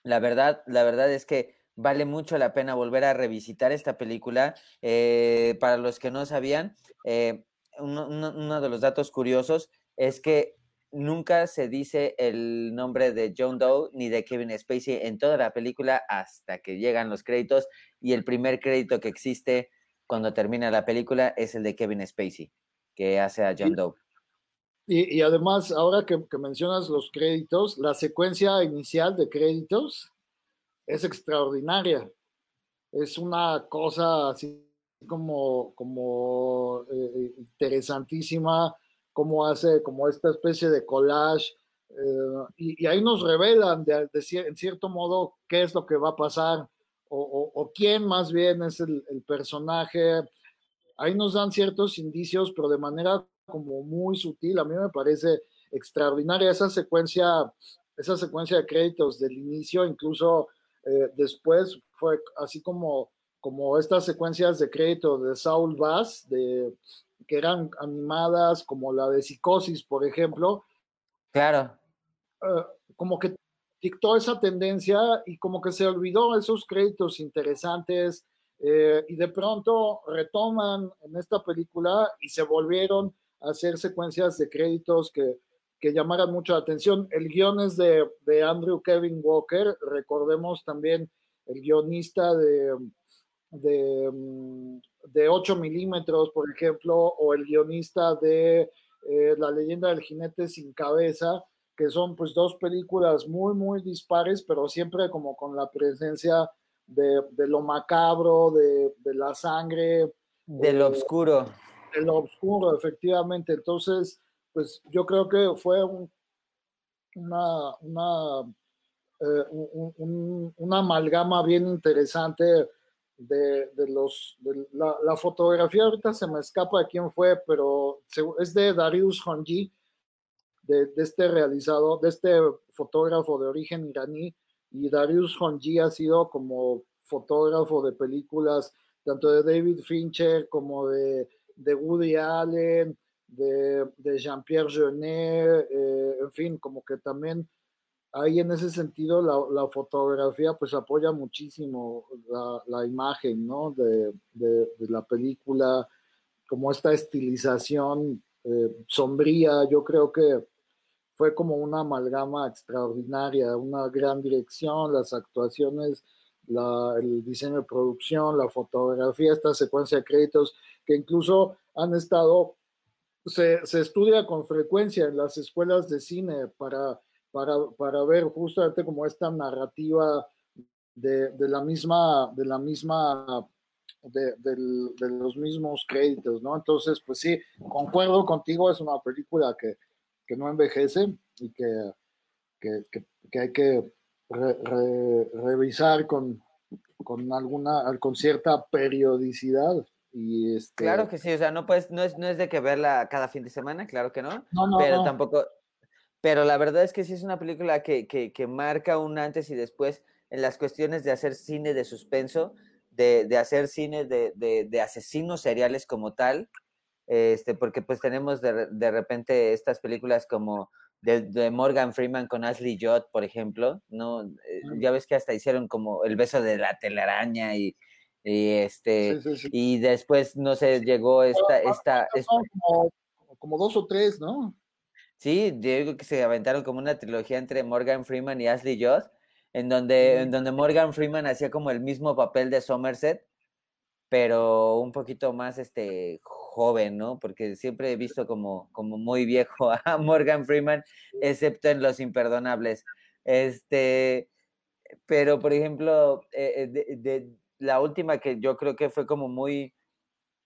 la verdad, la verdad es que vale mucho la pena volver a revisitar esta película. Eh, para los que no sabían, eh, uno, uno, de los datos curiosos es que nunca se dice el nombre de John Doe ni de Kevin Spacey en toda la película hasta que llegan los créditos y el primer crédito que existe cuando termina la película es el de Kevin Spacey, que hace a John Doe. Y, y además, ahora que, que, mencionas los créditos, la secuencia inicial de créditos es extraordinaria. Es una cosa así como, como eh, interesantísima, como hace como esta especie de collage. Eh, y, y, ahí nos revelan de, de, en cierto modo qué es lo que va a pasar o, o, o quién más bien es el, el, personaje. Ahí nos dan ciertos indicios, pero de manera como muy sutil. A mí me parece extraordinaria esa secuencia, esa secuencia de créditos del inicio, incluso eh, después fue así como, como estas secuencias de crédito de Saul Bass, de, que eran animadas, como la de Psicosis, por ejemplo. Claro. Uh, como que dictó esa tendencia y como que se olvidó esos créditos interesantes eh, y de pronto retoman en esta película y se volvieron a hacer secuencias de créditos que, que llamaran mucho la atención. El guion es de, de, Andrew Kevin Walker, recordemos también el guionista de, de, de 8 milímetros, por ejemplo, o el guionista de eh, La leyenda del jinete sin cabeza, que son pues dos películas muy, muy dispares, pero siempre como con la presencia de, de lo macabro, de, de, la sangre. De lo eh, oscuro. De lo oscuro, efectivamente. Entonces, pues yo creo que fue un, una, una, eh, un, un, una, amalgama bien interesante de, de los de la, la, fotografía ahorita se me escapa de quién fue pero es de Darius Honji de, este realizador de este fotógrafo de origen iraní y Darius Honji ha sido como fotógrafo de películas tanto de David Fincher como de, de Woody Allen de, de Jean-Pierre Jeunet, eh, en fin, como que también ahí en ese sentido la, fotografía pues apoya muchísimo la, imagen, ¿no? De, de, de, la película, como esta estilización eh, sombría, yo creo que fue como una amalgama extraordinaria, una gran dirección, las actuaciones, la, el diseño de producción, la fotografía, esta secuencia de créditos que incluso han estado se, se, estudia con frecuencia en las escuelas de cine para, para, para ver justamente como esta narrativa de, de, la misma, de la misma, de, de, de, los mismos créditos, ¿no? Entonces, pues sí, concuerdo contigo, es una película que, que no envejece y que, que, que, que hay que re, re, revisar con, con alguna, con cierta periodicidad. Y este... Claro que sí, o sea, no, puedes, no, es, no es de que verla cada fin de semana, claro que no, no, no pero no. tampoco, pero la verdad es que sí es una película que, que, que, marca un antes y después en las cuestiones de hacer cine de suspenso, de, de hacer cine de, de, de, asesinos seriales como tal, este, porque pues tenemos de, de repente estas películas como de, Morgan Freeman con Ashley Judd, por ejemplo, ¿no? Ya ves que hasta hicieron como el beso de la telaraña y Y este, y después, no sé, llegó esta, esta, como, dos o tres, ¿no? Sí, digo que se aventaron como una trilogía entre Morgan Freeman y Ashley Judd, en donde, en donde Morgan Freeman hacía como el mismo papel de Somerset, pero un poquito más este joven, ¿no? Porque siempre he visto como, como muy viejo a <laughs> Morgan Freeman, excepto en Los Imperdonables. Este, pero por ejemplo, eh, eh, de, la última que yo creo que fue como muy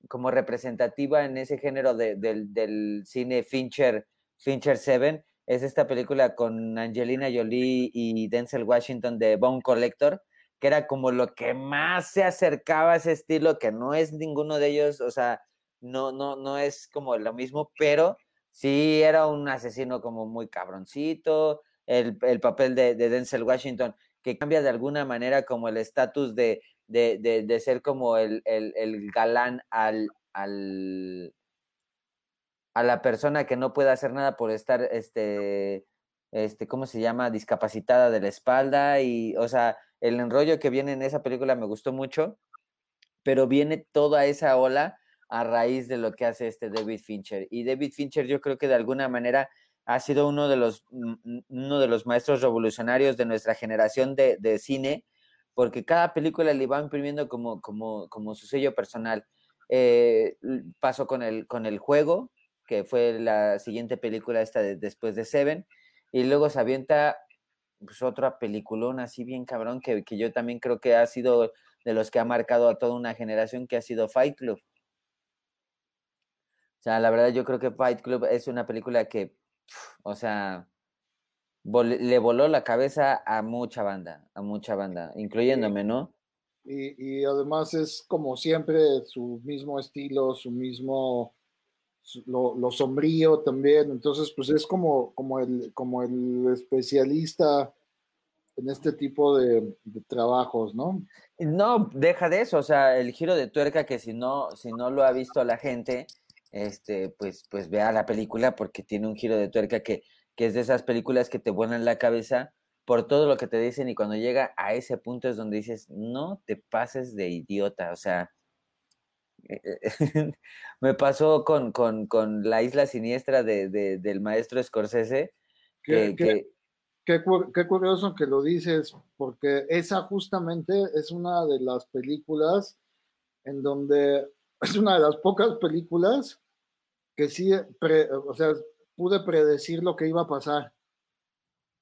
como representativa en ese género del cine Fincher, Fincher Seven, es esta película con Angelina Jolie y Denzel Washington de Bone Collector, que era como lo que más se acercaba a ese estilo, que no es ninguno de ellos, o sea, no, no, no es como lo mismo, pero sí era un asesino como muy cabroncito, el, papel de, Denzel Washington, que cambia de alguna manera como el estatus de, de, ser como el, galán al, al, a la persona que no puede hacer nada por estar, este, este, ¿cómo se llama? Discapacitada de la espalda y, o sea, el enrollo que viene en esa película me gustó mucho, pero viene toda esa ola a raíz de lo que hace este David Fincher. Y David Fincher yo creo que de alguna manera ha sido uno de los, mm, mm, uno de los maestros revolucionarios de nuestra generación de, de cine, porque cada película le va imprimiendo como, como, como su sello personal. Eh, pasó con el, con el juego, que fue la siguiente película esta después de Seven, y luego se avienta pues, otra peliculona así bien cabrón, que, que yo también creo que ha sido de los que ha marcado a toda una generación, que ha sido Fight Club. O sea, la verdad yo creo que Fight Club es una película que, o sea, le voló la cabeza a mucha banda, a mucha banda, incluyéndome, ¿no? Y, además es como siempre su mismo estilo, su mismo, lo, sombrío también, entonces pues es como, como, el, como el especialista en este tipo de, de, trabajos, ¿no? No, deja de eso, o sea, el giro de tuerca que si no, si no lo ha visto la gente, este, pues, pues vea la película porque tiene un giro de tuerca que, que es de esas películas que te vuelan la cabeza por todo lo que te dicen y cuando llega a ese punto es donde dices, no te pases de idiota, o sea, eh, eh, <laughs> me pasó con, con, con, La Isla Siniestra de, del maestro Scorsese. Qué, que, qué, qué, curioso que lo dices, porque esa justamente es una de las películas en donde es una de las pocas películas que sí, o sea, pude predecir lo que iba a pasar.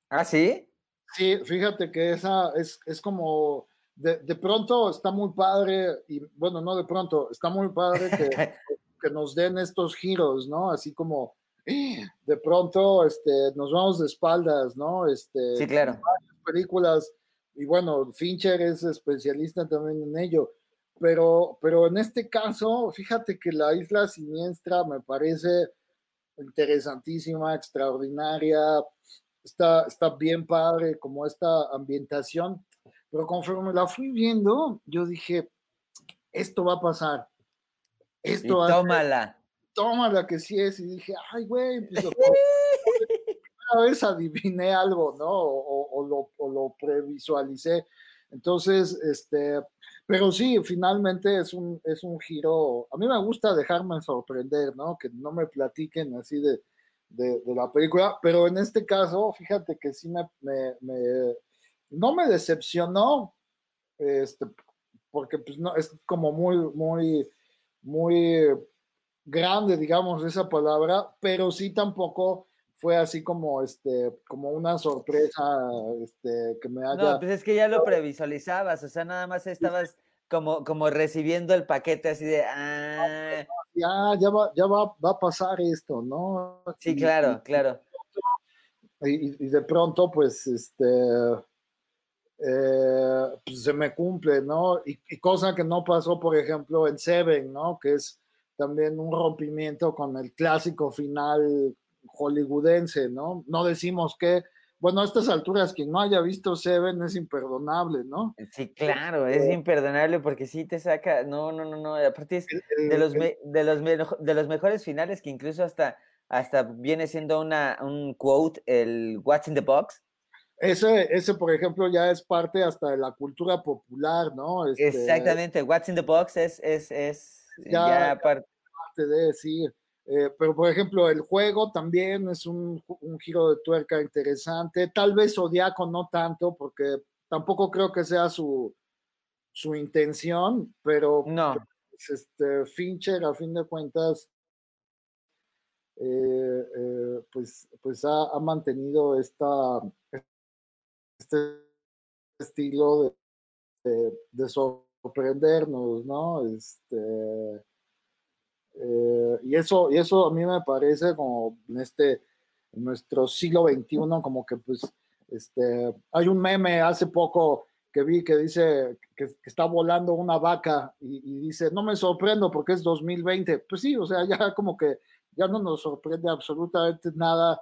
¿Ah, sí? Sí, fíjate que esa es, es como, de, de, pronto está muy padre, y bueno, no de pronto, está muy padre que, <laughs> que nos den estos giros, ¿no? Así como, de pronto, este, nos vamos de espaldas, ¿no? Este, sí, claro. Películas, y bueno, Fincher es especialista también en ello pero, pero en este caso, fíjate que la isla siniestra me parece interesantísima, extraordinaria, está, está bien padre como esta ambientación, pero conforme la fui viendo, yo dije, esto va a pasar. Esto va tómala. tómala que sí es. Y dije, ay, güey, pues <laughs> una vez adiviné algo, ¿no? O, lo, o lo previsualicé. Entonces, este, pero sí, finalmente es un, es un giro. A mí me gusta dejarme sorprender, ¿no? Que no me platiquen así de, de, la película, pero en este caso, fíjate que sí me, me, no me decepcionó, este, porque pues no, es como muy, muy, muy grande, digamos, esa palabra, pero sí tampoco fue así como este como una sorpresa este que me haya No, pues es que ya lo previsualizabas, o sea, nada más estabas como como recibiendo el paquete así de ah. <laughs> ya ya va ya va, va a pasar esto, ¿no? Sí, claro, claro. Y, de pronto pues este eh, pues se me cumple, ¿no? Y, y, cosa que no pasó, por ejemplo, en Seven, ¿no? Que es también un rompimiento con el clásico final hollywoodense, ¿no? No decimos que, bueno, a estas alturas, quien no haya visto Seven es imperdonable, ¿no? Sí, claro, es imperdonable porque sí te saca, no, no, no, no, aparte es de los, de los, de los mejores finales que incluso hasta, hasta viene siendo una, un quote, el What's in the Box. ese, ese, por ejemplo, ya es parte hasta de la cultura popular, ¿no? Este, Exactamente, What's in the Box es, es, es ya, parte. de, sí. Eh, pero, por ejemplo, el juego también es un, un, giro de tuerca interesante. Tal vez Zodiaco no tanto, porque tampoco creo que sea su, su intención, pero no. Pues, este, Fincher, a fin de cuentas, eh, eh, pues, pues ha, ha, mantenido esta, este estilo de, de, sorprendernos, ¿no? Este, eh, y, eso, y eso a mí me parece como en este, en nuestro siglo XXI, como que pues, este, hay un meme hace poco que vi que dice que, está volando una vaca y, y, dice, no me sorprendo porque es 2020. Pues sí, o sea, ya como que ya no nos sorprende absolutamente nada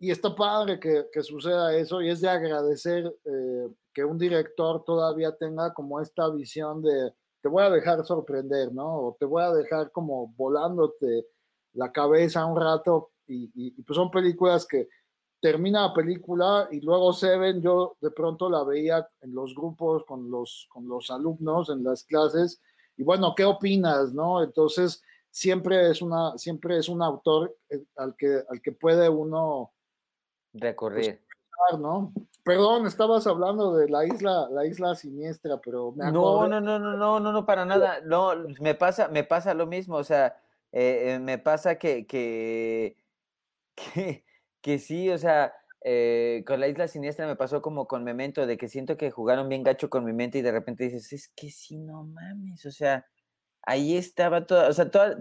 y está padre que, que, suceda eso y es de agradecer eh, que un director todavía tenga como esta visión de te voy a dejar sorprender, ¿no? O te voy a dejar como volándote la cabeza un rato y, pues son películas que termina la película y luego Seven yo de pronto la veía en los grupos con los, con los alumnos en las clases y bueno, ¿qué opinas, no? Entonces siempre es una siempre es un autor eh, al que al que puede uno Recurrir. ¿No? Perdón, estabas hablando de la isla, la isla siniestra, pero me no, no, no, no, no, no, no, para nada. No, me pasa, me pasa lo mismo. O sea, eh, eh, me pasa que, que, <laughs> que, que sí, o sea, eh, con la isla siniestra me pasó como con Memento, de que siento que jugaron bien gacho con mi mente y de repente dices, es que sí, no mames, o sea, ahí estaba todo, o sea, todo,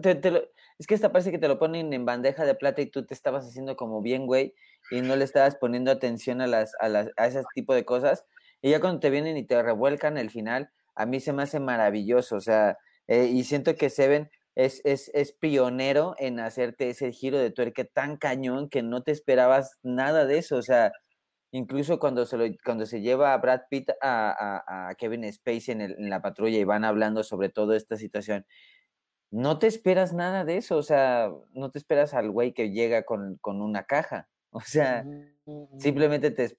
es que esta parece que te lo ponen en bandeja de plata y tú te estabas haciendo como bien, güey, y no le estabas poniendo atención a, las, a, las, a ese tipo de cosas. Y ya cuando te vienen y te revuelcan el final, a mí se me hace maravilloso, o sea, eh, y siento que Seven es, es, es pionero en hacerte ese giro de tuerca tan cañón que no te esperabas nada de eso, o sea, incluso cuando se, lo, cuando se lleva a Brad Pitt a, a, Kevin Spacey en, en, la patrulla y van hablando sobre toda esta situación, no te esperas nada de eso, o sea, no te esperas al güey que llega con, con una caja. <laughs> O sea, simplemente te,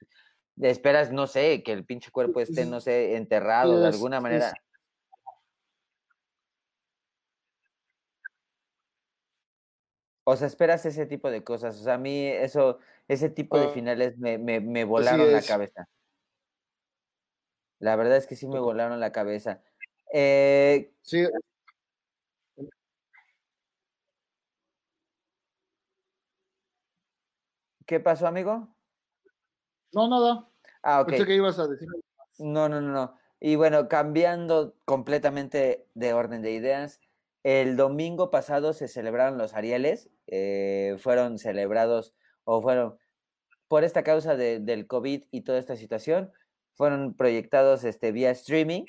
esperas, no sé, que el pinche cuerpo esté, no sé, enterrado de alguna manera. O sea, esperas ese tipo de cosas. O sea, a mí eso, ese tipo de ah. finales me, me, me volaron la cabeza. La verdad es que sí me volaron la cabeza. Eh, sí, ¿Qué pasó, amigo? No, nada. Ah, ok. Pensé que ibas a decir. No, no, no, no. Y bueno, cambiando completamente de orden de ideas, el domingo pasado se celebraron los Arieles, eh, fueron celebrados o fueron por esta causa de, del COVID y toda esta situación, fueron proyectados este, vía streaming,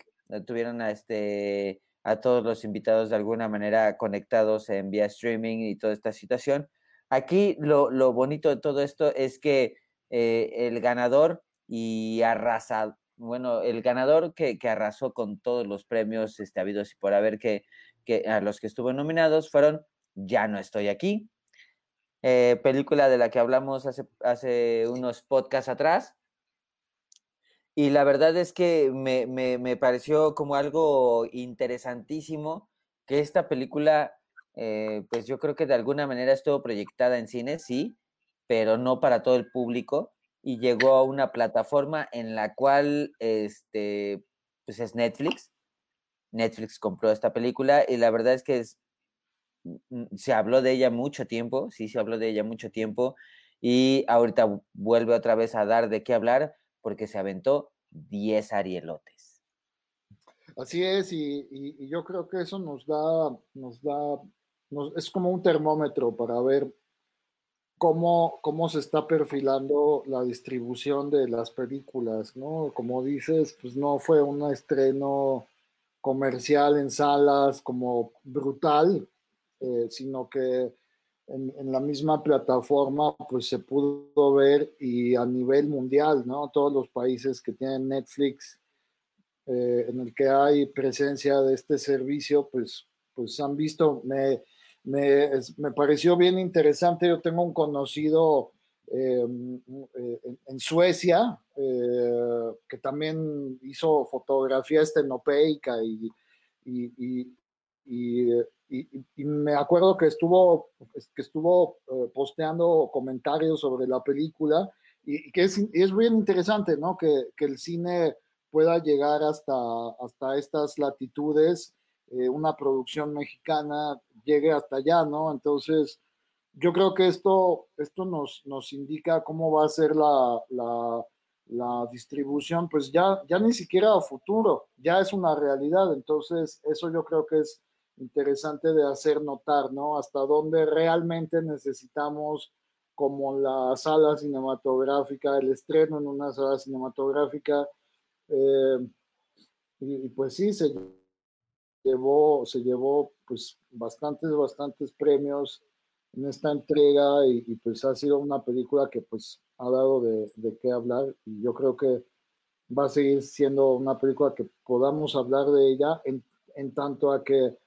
tuvieron a, este, a todos los invitados de alguna manera conectados en vía streaming y toda esta situación. Aquí lo, bonito de todo esto es que eh, el ganador y arrasa, bueno, el ganador que, arrasó con todos los premios este, habidos y por haber que, que a los que estuvo nominados fueron Ya no estoy aquí, eh, película de la que hablamos hace, hace unos podcasts atrás. Y la verdad es que me, me, me pareció como algo interesantísimo que esta película eh, pues yo creo que de alguna manera estuvo proyectada en cine, sí, pero no para todo el público y llegó a una plataforma en la cual este pues es Netflix. Netflix compró esta película y la verdad es que es, se habló de ella mucho tiempo, sí, se habló de ella mucho tiempo y ahorita vuelve otra vez a dar de qué hablar porque se aventó 10 arielotes. Así es, y, y, yo creo que eso nos da, nos da es como un termómetro para ver cómo, cómo se está perfilando la distribución de las películas, ¿no? Como dices, pues no fue un estreno comercial en salas como brutal, eh, sino que en, la misma plataforma pues se pudo ver y a nivel mundial, ¿no? Todos los países que tienen Netflix, eh, en el que hay presencia de este servicio, pues, pues han visto, me, me, me, pareció bien interesante. Yo tengo un conocido em, en, Suecia, que también hizo fotografía estenopeica y, y, y, me acuerdo que estuvo, que estuvo posteando comentarios sobre la película y, que es, es, bien interesante, ¿no? Que, que, el cine pueda llegar hasta, hasta estas latitudes, eh, una producción mexicana llegue hasta allá, ¿no? Entonces, yo creo que esto, esto nos, nos indica cómo va a ser la, la, la distribución, pues ya, ya ni siquiera a futuro, ya es una realidad. Entonces, eso yo creo que es interesante de hacer notar, ¿no? Hasta dónde realmente necesitamos como la sala cinematográfica, el estreno en una sala cinematográfica. Eh, y, pues sí, se llevó, se llevó pues bastantes, bastantes premios en esta entrega y, pues ha sido una película que pues ha dado de, de, qué hablar y yo creo que va a seguir siendo una película que podamos hablar de ella en, en tanto a que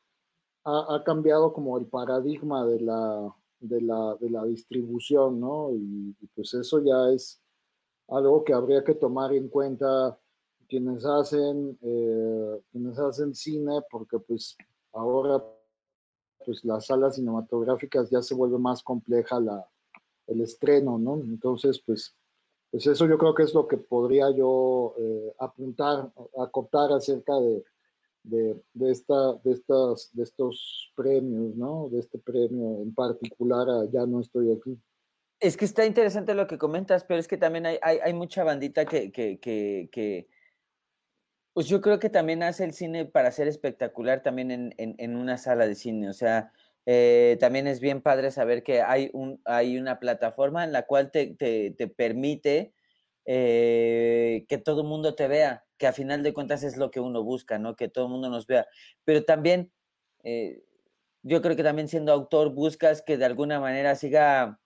ha, ha cambiado como el paradigma de la, de la, de la distribución, ¿no? Y, pues eso ya es algo que habría que tomar en cuenta quienes hacen, eh, quienes hacen cine, porque pues ahora pues las salas cinematográficas ya se vuelve más compleja la, el estreno, ¿no? Entonces, pues, pues eso yo creo que es lo que podría yo eh, apuntar, acotar acerca de, de, de, esta, de, estas, de estos premios, ¿no? De este premio en particular, Ya no estoy aquí. Es que está interesante lo que comentas, pero es que también hay, hay, hay mucha bandita que, que, que, pues yo creo que también hace el cine para ser espectacular también en, en, en una sala de cine. O sea, eh, también es bien padre saber que hay, un, hay una plataforma en la cual te, te, te permite eh, que todo el mundo te vea que a final de cuentas es lo que uno busca, ¿no? Que todo el mundo nos vea. Pero también, eh, yo creo que también siendo autor buscas que de alguna manera siga,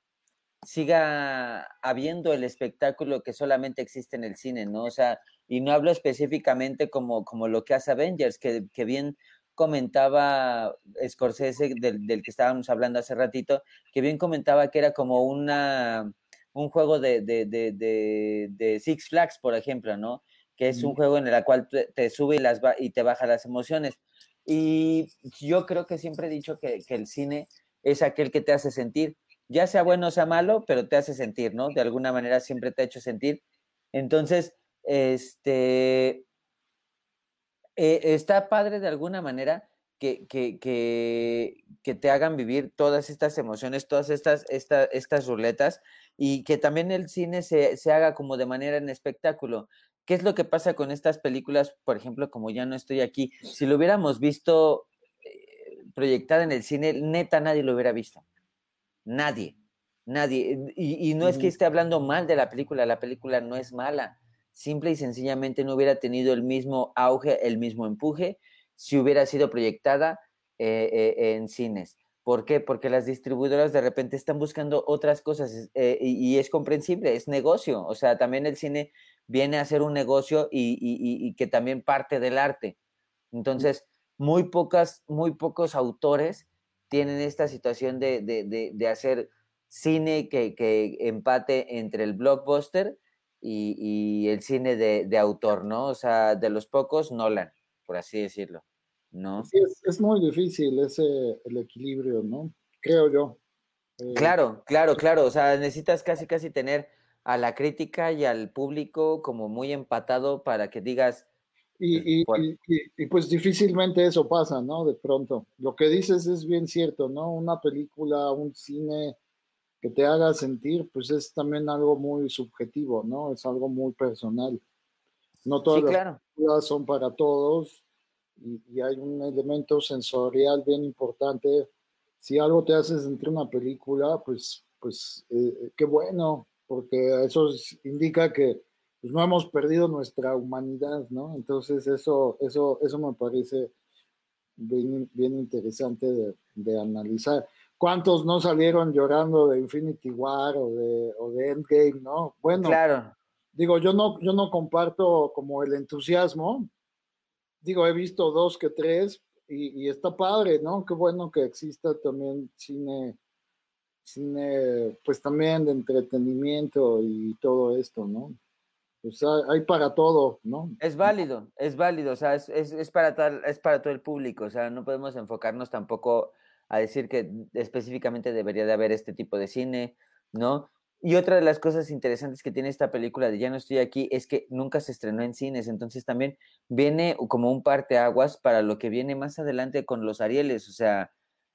siga habiendo el espectáculo que solamente existe en el cine, ¿no? O sea, y no hablo específicamente como, como lo que hace Avengers, que, que bien comentaba Scorsese, del, del, que estábamos hablando hace ratito, que bien comentaba que era como una, un juego de, de, de, de Six Flags, por ejemplo, ¿no? Que es un juego en el cual te, sube y, las y te baja las emociones. Y yo creo que siempre he dicho que, el cine es aquel que te hace sentir, ya sea bueno o sea malo, pero te hace sentir, ¿no? De alguna manera siempre te ha hecho sentir. Entonces, este, eh, está padre de alguna manera que, que, que, que, te hagan vivir todas estas emociones, todas estas, estas ruletas, y que también el cine se, se haga como de manera en espectáculo. ¿Qué es lo que pasa con estas películas, por ejemplo, como ya no estoy aquí? Si lo hubiéramos visto eh, proyectada en el cine, neta nadie lo hubiera visto. Nadie, nadie. Y, no es que esté hablando mal de la película, la película no es mala. Simple y sencillamente no hubiera tenido el mismo auge, el mismo empuje si hubiera sido proyectada eh, eh, en cines. ¿Por qué? Porque las distribuidoras de repente están buscando otras cosas y, es comprensible, es negocio. O sea, también el cine viene a ser un negocio y, que también parte del arte. Entonces, muy, pocas, muy pocos autores tienen esta situación de, hacer cine que, empate entre el blockbuster y, el cine de, autor, ¿no? O sea, de los pocos, Nolan, por así decirlo, ¿no? Sí, es, muy difícil ese, el equilibrio, ¿no? Creo yo. Eh, claro, claro, claro. O sea, necesitas casi, casi tener a la crítica y al público como muy empatado para que digas... Y, y, pues difícilmente eso pasa, ¿no? De pronto. Lo que dices es bien cierto, ¿no? Una película, un cine que te haga sentir, pues es también algo muy subjetivo, ¿no? Es algo muy personal. No todas las películas son para todos y, hay un elemento sensorial bien importante. Si algo te hace sentir una película, pues, pues eh, qué bueno, porque eso indica que pues, no hemos perdido nuestra humanidad, ¿no? Entonces eso, eso, eso me parece bien, bien interesante de, analizar. ¿Cuántos no salieron llorando de Infinity War o de, o de Endgame, no? Bueno, claro. digo, yo no, yo no comparto como el entusiasmo. Digo, he visto dos que tres y, y está padre, ¿no? Qué bueno que exista también cine cine, pues también de entretenimiento y todo esto, ¿no? Pues hay para todo, ¿no? Es válido, es válido, o sea, es, es, para tal, es para todo el público, o sea, no podemos enfocarnos tampoco a decir que específicamente debería de haber este tipo de cine, ¿no? Y otra de las cosas interesantes que tiene esta película de Ya no estoy aquí es que nunca se estrenó en cines, entonces también viene como un parteaguas para lo que viene más adelante con los Arieles, o sea,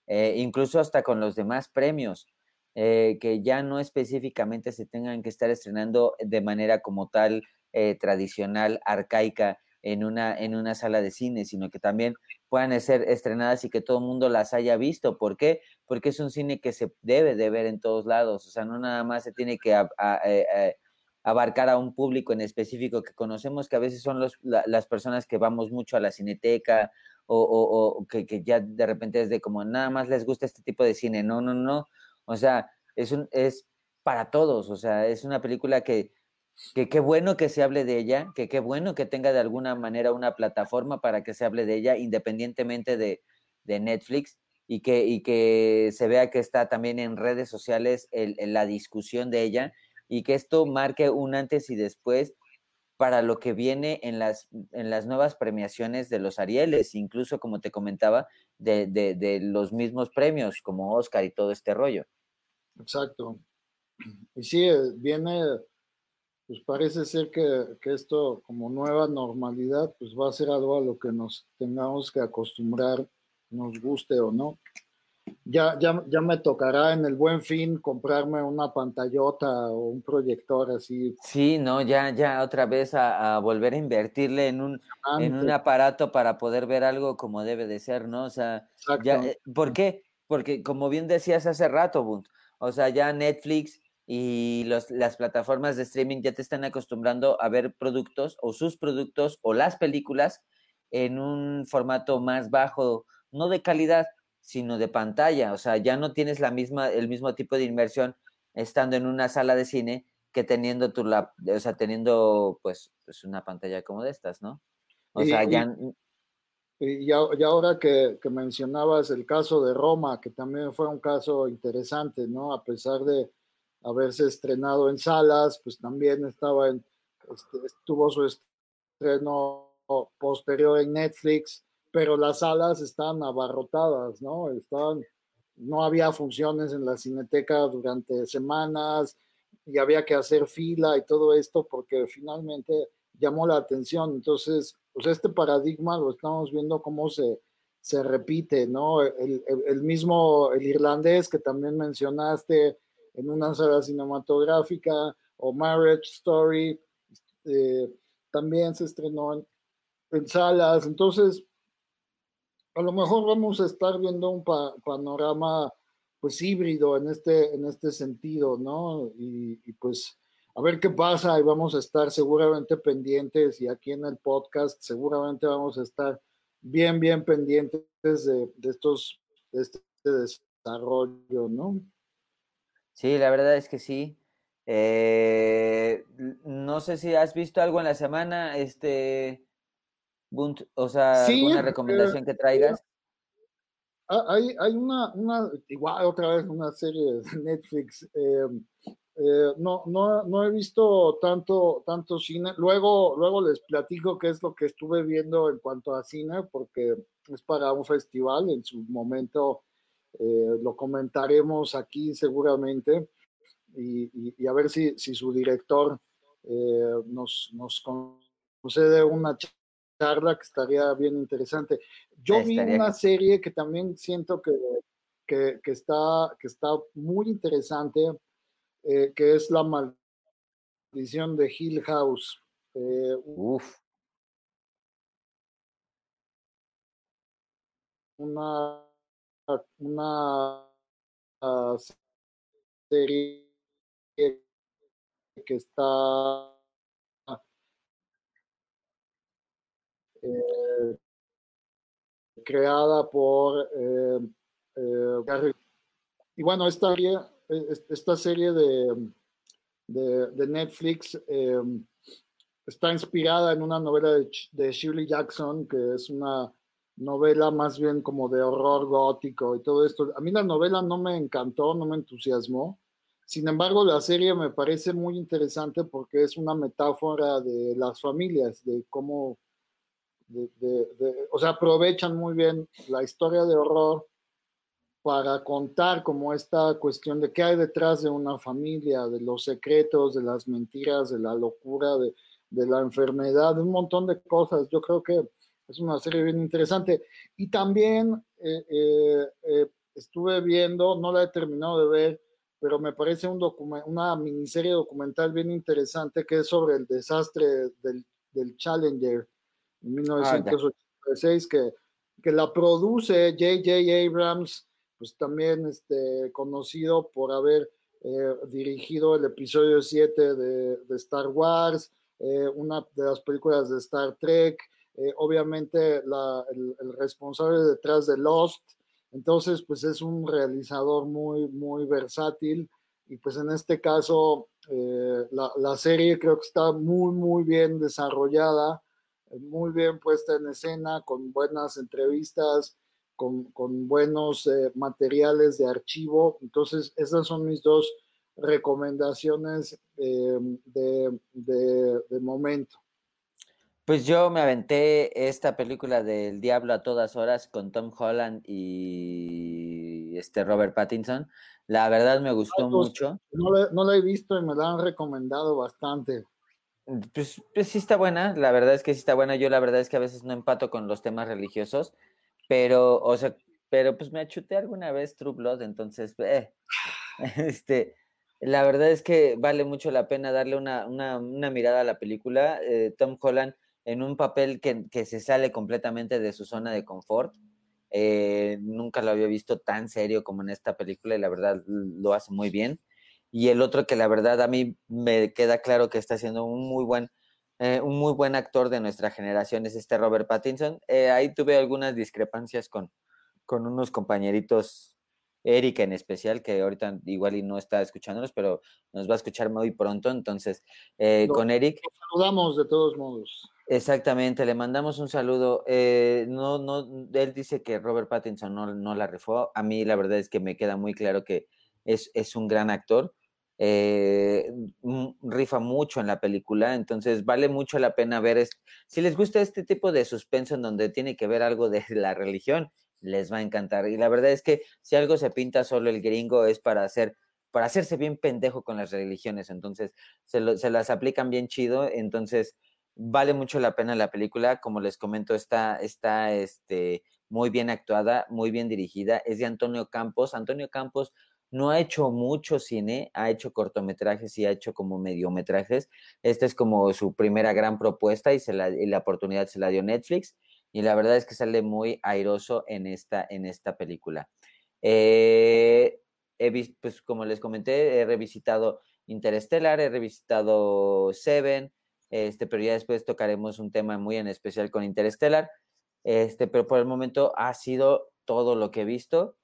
eh, incluso hasta con los demás premios, eh, que ya no específicamente se tengan que estar estrenando de manera como tal eh, tradicional, arcaica, en una, en una sala de cine, sino que también puedan ser estrenadas y que todo el mundo las haya visto. ¿Por qué? Porque es un cine que se debe de ver en todos lados, o sea, no nada más se tiene que eh, eh, abarcar a un público en específico que conocemos, que a veces son los, las personas que vamos mucho a la cineteca o, o, que, que, ya de repente es de como nada más les gusta este tipo de cine. No, no, no. O sea, es, un, es para todos, o sea, es una película que que qué bueno que se hable de ella, que qué bueno que tenga de alguna manera una plataforma para que se hable de ella independientemente de, de Netflix y que, y que se vea que está también en redes sociales el, la discusión de ella y que esto marque un antes y después para lo que viene en las, en las nuevas premiaciones de los Arieles, incluso como te comentaba, de, de, de los mismos premios como Oscar y todo este rollo. Exacto. Y sí, eh, viene pues parece ser que, esto como nueva normalidad, pues va a ser algo a lo que nos tengamos que acostumbrar, nos guste o no. Ya, ya, ya me tocará en el buen fin comprarme una pantallota o un proyector así. Sí, no, ya, ya otra vez a, volver a invertirle en un, en un aparato para poder ver algo como debe de ser, ¿no? O sea, ya, eh, ¿por qué? Porque como bien decías hace rato, Bunt, o sea, ya Netflix y las plataformas de streaming ya te están acostumbrando a ver productos o sus productos o las películas en un formato más bajo, no de calidad, sino de pantalla. O sea, ya no tienes la misma, el mismo tipo de inversión estando en una sala de cine que teniendo tu lap, o sea, teniendo pues, pues una pantalla como de estas, ¿no? O sea, ya... Y, y ahora que, que mencionabas el caso de Roma, que también fue un caso interesante, ¿no? A pesar de, haberse estrenado en salas, pues también estaba en, este, tuvo su estreno posterior en Netflix, pero las salas estaban abarrotadas, ¿no? Estaban, no había funciones en la cineteca durante semanas y había que hacer fila y todo esto porque finalmente llamó la atención. Entonces, pues este paradigma lo estamos viendo cómo se, se repite, ¿no? El, el mismo, el irlandés que también mencionaste, en una sala cinematográfica o Marriage Story, eh, también se estrenó en, salas, entonces a lo mejor vamos a estar viendo un panorama pues híbrido en este, en este sentido, ¿no? Y, pues a ver qué pasa y vamos a estar seguramente pendientes y aquí en el podcast seguramente vamos a estar bien, bien pendientes de, de estos, de este desarrollo, ¿no? Sí, la verdad es que sí. Eh, no sé si has visto algo en la semana, este, o sea, alguna eh, recomendación que traigas. Ah, hay, hay una, una, igual otra vez una serie de <laughs> Netflix. Em, eh, no, no, no he visto tanto, tanto cine. Luego, luego les platico qué es lo que estuve viendo en cuanto a cine, porque es para un festival. En su momento eh, lo comentaremos aquí seguramente y, a ver si, si su director eh, nos, nos concede una charla que estaría bien interesante. Yo vi una serie que también siento que, que, que, está, que está muy interesante, eh, que es La Maldición de Hill House. Uf. Una una ah, serie que está eh, creada por eh, eh, y bueno esta serie esta serie de, de, Netflix está inspirada en una novela de, de Shirley Jackson que es una novela más bien como de horror gótico y todo esto. A mí la novela no me encantó, no me entusiasmó. Sin embargo, la serie me parece muy interesante porque es una metáfora de las familias, de cómo, o sea, aprovechan muy bien la historia de horror para contar como esta cuestión de qué hay detrás de una familia, de los secretos, de las mentiras, de la locura, de, de la enfermedad, de un montón de cosas. Yo creo que es una serie bien interesante. Y también eh, eh, eh, estuve viendo, no la he terminado de ver, pero me parece un una miniserie documental bien interesante que es sobre el desastre del, del Challenger en 1986, ah, que, que la produce J.J. Abrams, pues también este, conocido por haber dirigido el episodio 7 de, de Star Wars, una de las películas de Star Trek, eh, obviamente el, responsable detrás de Lost, entonces pues es un realizador muy, muy versátil y pues en este caso eh, la, serie creo que está muy, muy bien desarrollada, muy bien puesta en escena, con buenas entrevistas, con, buenos eh, materiales de archivo, entonces esas son mis dos recomendaciones de momento. Pues yo me aventé esta película del Diablo a todas horas con Tom Holland y este Robert Pattinson. La verdad me gustó mucho. No la, he visto y me la han recomendado bastante. Pues, pues, sí está buena, la verdad es que sí está buena. Yo la verdad es que a veces no empato con los temas religiosos, pero, o sea, pero pues me achuté alguna vez True Blood, entonces, eh, <laughs> este, la verdad es que vale mucho la pena darle una, mirada a la película. Eh, Tom Holland en un papel que, se sale completamente de su zona de confort. Eh, nunca lo había visto tan serio como en esta película y la verdad lo hace muy bien. Y el otro que la verdad a mí me queda claro que está siendo un muy buen, eh, un muy buen actor de nuestra generación es este Robert Pattinson. Eh, ahí tuve algunas discrepancias con, con unos compañeritos Eric en especial, que ahorita igual y no está escuchándonos, pero nos va a escuchar muy pronto. Entonces, eh, con Eric. saludamos de todos modos. Exactamente, le mandamos un saludo. No, no, él dice que Robert Pattinson no, la refó. A mí la verdad es que me queda muy claro que es, es un gran actor. Eh, rifa mucho en la película, entonces vale mucho la pena ver. si les gusta este tipo de suspenso en donde tiene que ver algo de la religión, les va a encantar. Y la verdad es que si algo se pinta solo el gringo es para hacer para hacerse bien pendejo con las religiones, entonces se, se las aplican bien chido, entonces vale mucho la pena la película, como les comento, está, está este, muy bien actuada, muy bien dirigida, es de Antonio Campos. Antonio Campos no ha hecho mucho cine, ha hecho cortometrajes y ha hecho como mediometrajes. Esta es como su primera gran propuesta y, se la, y la oportunidad se la dio Netflix y la verdad es que sale muy airoso en esta, en esta película. Eh, he visto, pues como les comenté, he revisitado Interstellar, he revisitado Seven, este, pero ya después tocaremos un tema muy en especial con Interstellar, este, pero por el momento ha sido todo lo que he visto.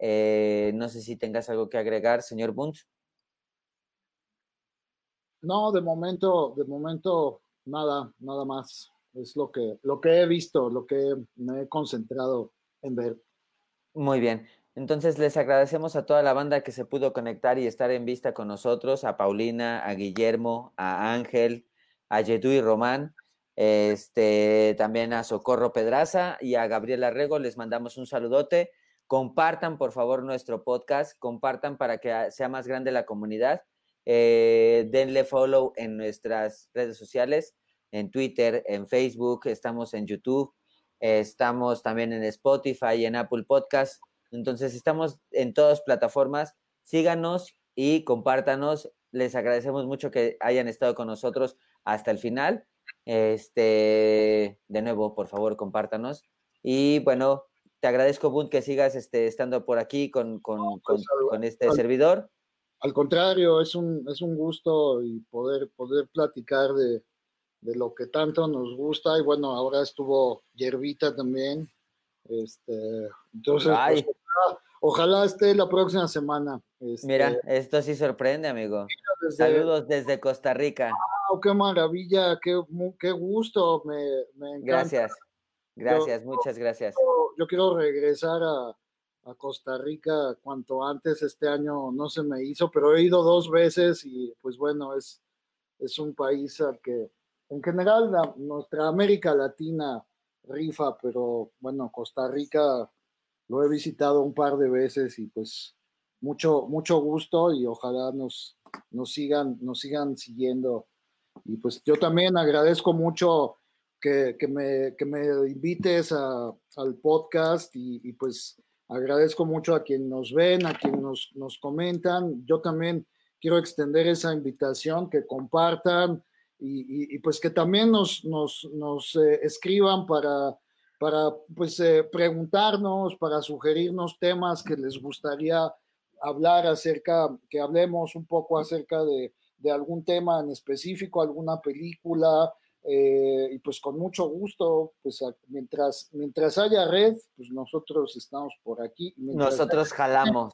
Eh, no sé si tengas algo que agregar, señor Bunch. No, de momento, de momento, nada, nada más. Es lo que, lo que he visto, lo que me he concentrado en ver. Muy bien. Entonces les agradecemos a toda la banda que se pudo conectar y estar en vista con nosotros, a Paulina, a Guillermo, a Ángel, a Yedu y Román, este, también a Socorro Pedraza y a Gabriela Rego. Les mandamos un saludote. Compartan, por favor, nuestro podcast, compartan para que sea más grande la comunidad. Eh, denle follow en nuestras redes sociales en Twitter, en Facebook, estamos en YouTube, estamos también en Spotify y en Apple Podcast. Entonces estamos en todas plataformas. Síganos y compártanos. Les agradecemos mucho que hayan estado con nosotros hasta el final. Este, de nuevo, por favor, compártanos. Y bueno, te agradezco, Bunt, que sigas este, estando por aquí con, con, pues, con, este servidor. Al contrario, es un, es un gusto y poder, poder platicar de, de lo que tanto nos gusta. Y bueno, ahora estuvo Yerbita también. Este, entonces, pues, ojalá, esté la próxima semana. Este, Mira, esto sí sorprende, amigo. Saludos desde Costa Rica. ¡Qué maravilla! ¡Qué, qué gusto! Me, me encanta. Gracias. Gracias, muchas gracias. Yo, quiero regresar a, Costa Rica cuanto antes. Este año no se me hizo, pero he ido dos veces y pues bueno, es, es un país al que en general nuestra América Latina rifa, pero bueno, Costa Rica lo he visitado un par de veces y pues mucho, mucho gusto y ojalá nos, nos, sigan, nos sigan siguiendo. Y pues yo también agradezco mucho que, me, me, invites al podcast y, pues agradezco mucho a quien nos ven, a quien nos, nos comentan. Yo también quiero extender esa invitación, que compartan y, pues que también nos, nos, nos eh, escriban para, para pues eh, preguntarnos, para sugerirnos temas que les gustaría hablar acerca, que hablemos un poco acerca de, de algún tema en específico, alguna película, eh, y pues con mucho gusto, pues mientras, mientras haya red, pues nosotros estamos por aquí. Nosotros jalamos.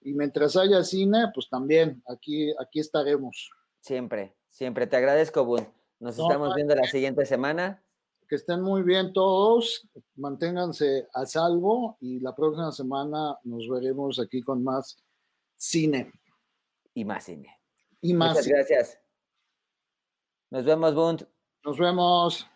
y mientras haya cine, pues también aquí, aquí estaremos. Siempre, siempre. Te agradezco, Bun. Nos estamos viendo la siguiente semana. Que estén muy bien todos, manténganse a salvo y la próxima semana nos veremos aquí con más cine. Y más cine. Y más. Muchas gracias. Nos vemos, Bunt. Nos vemos.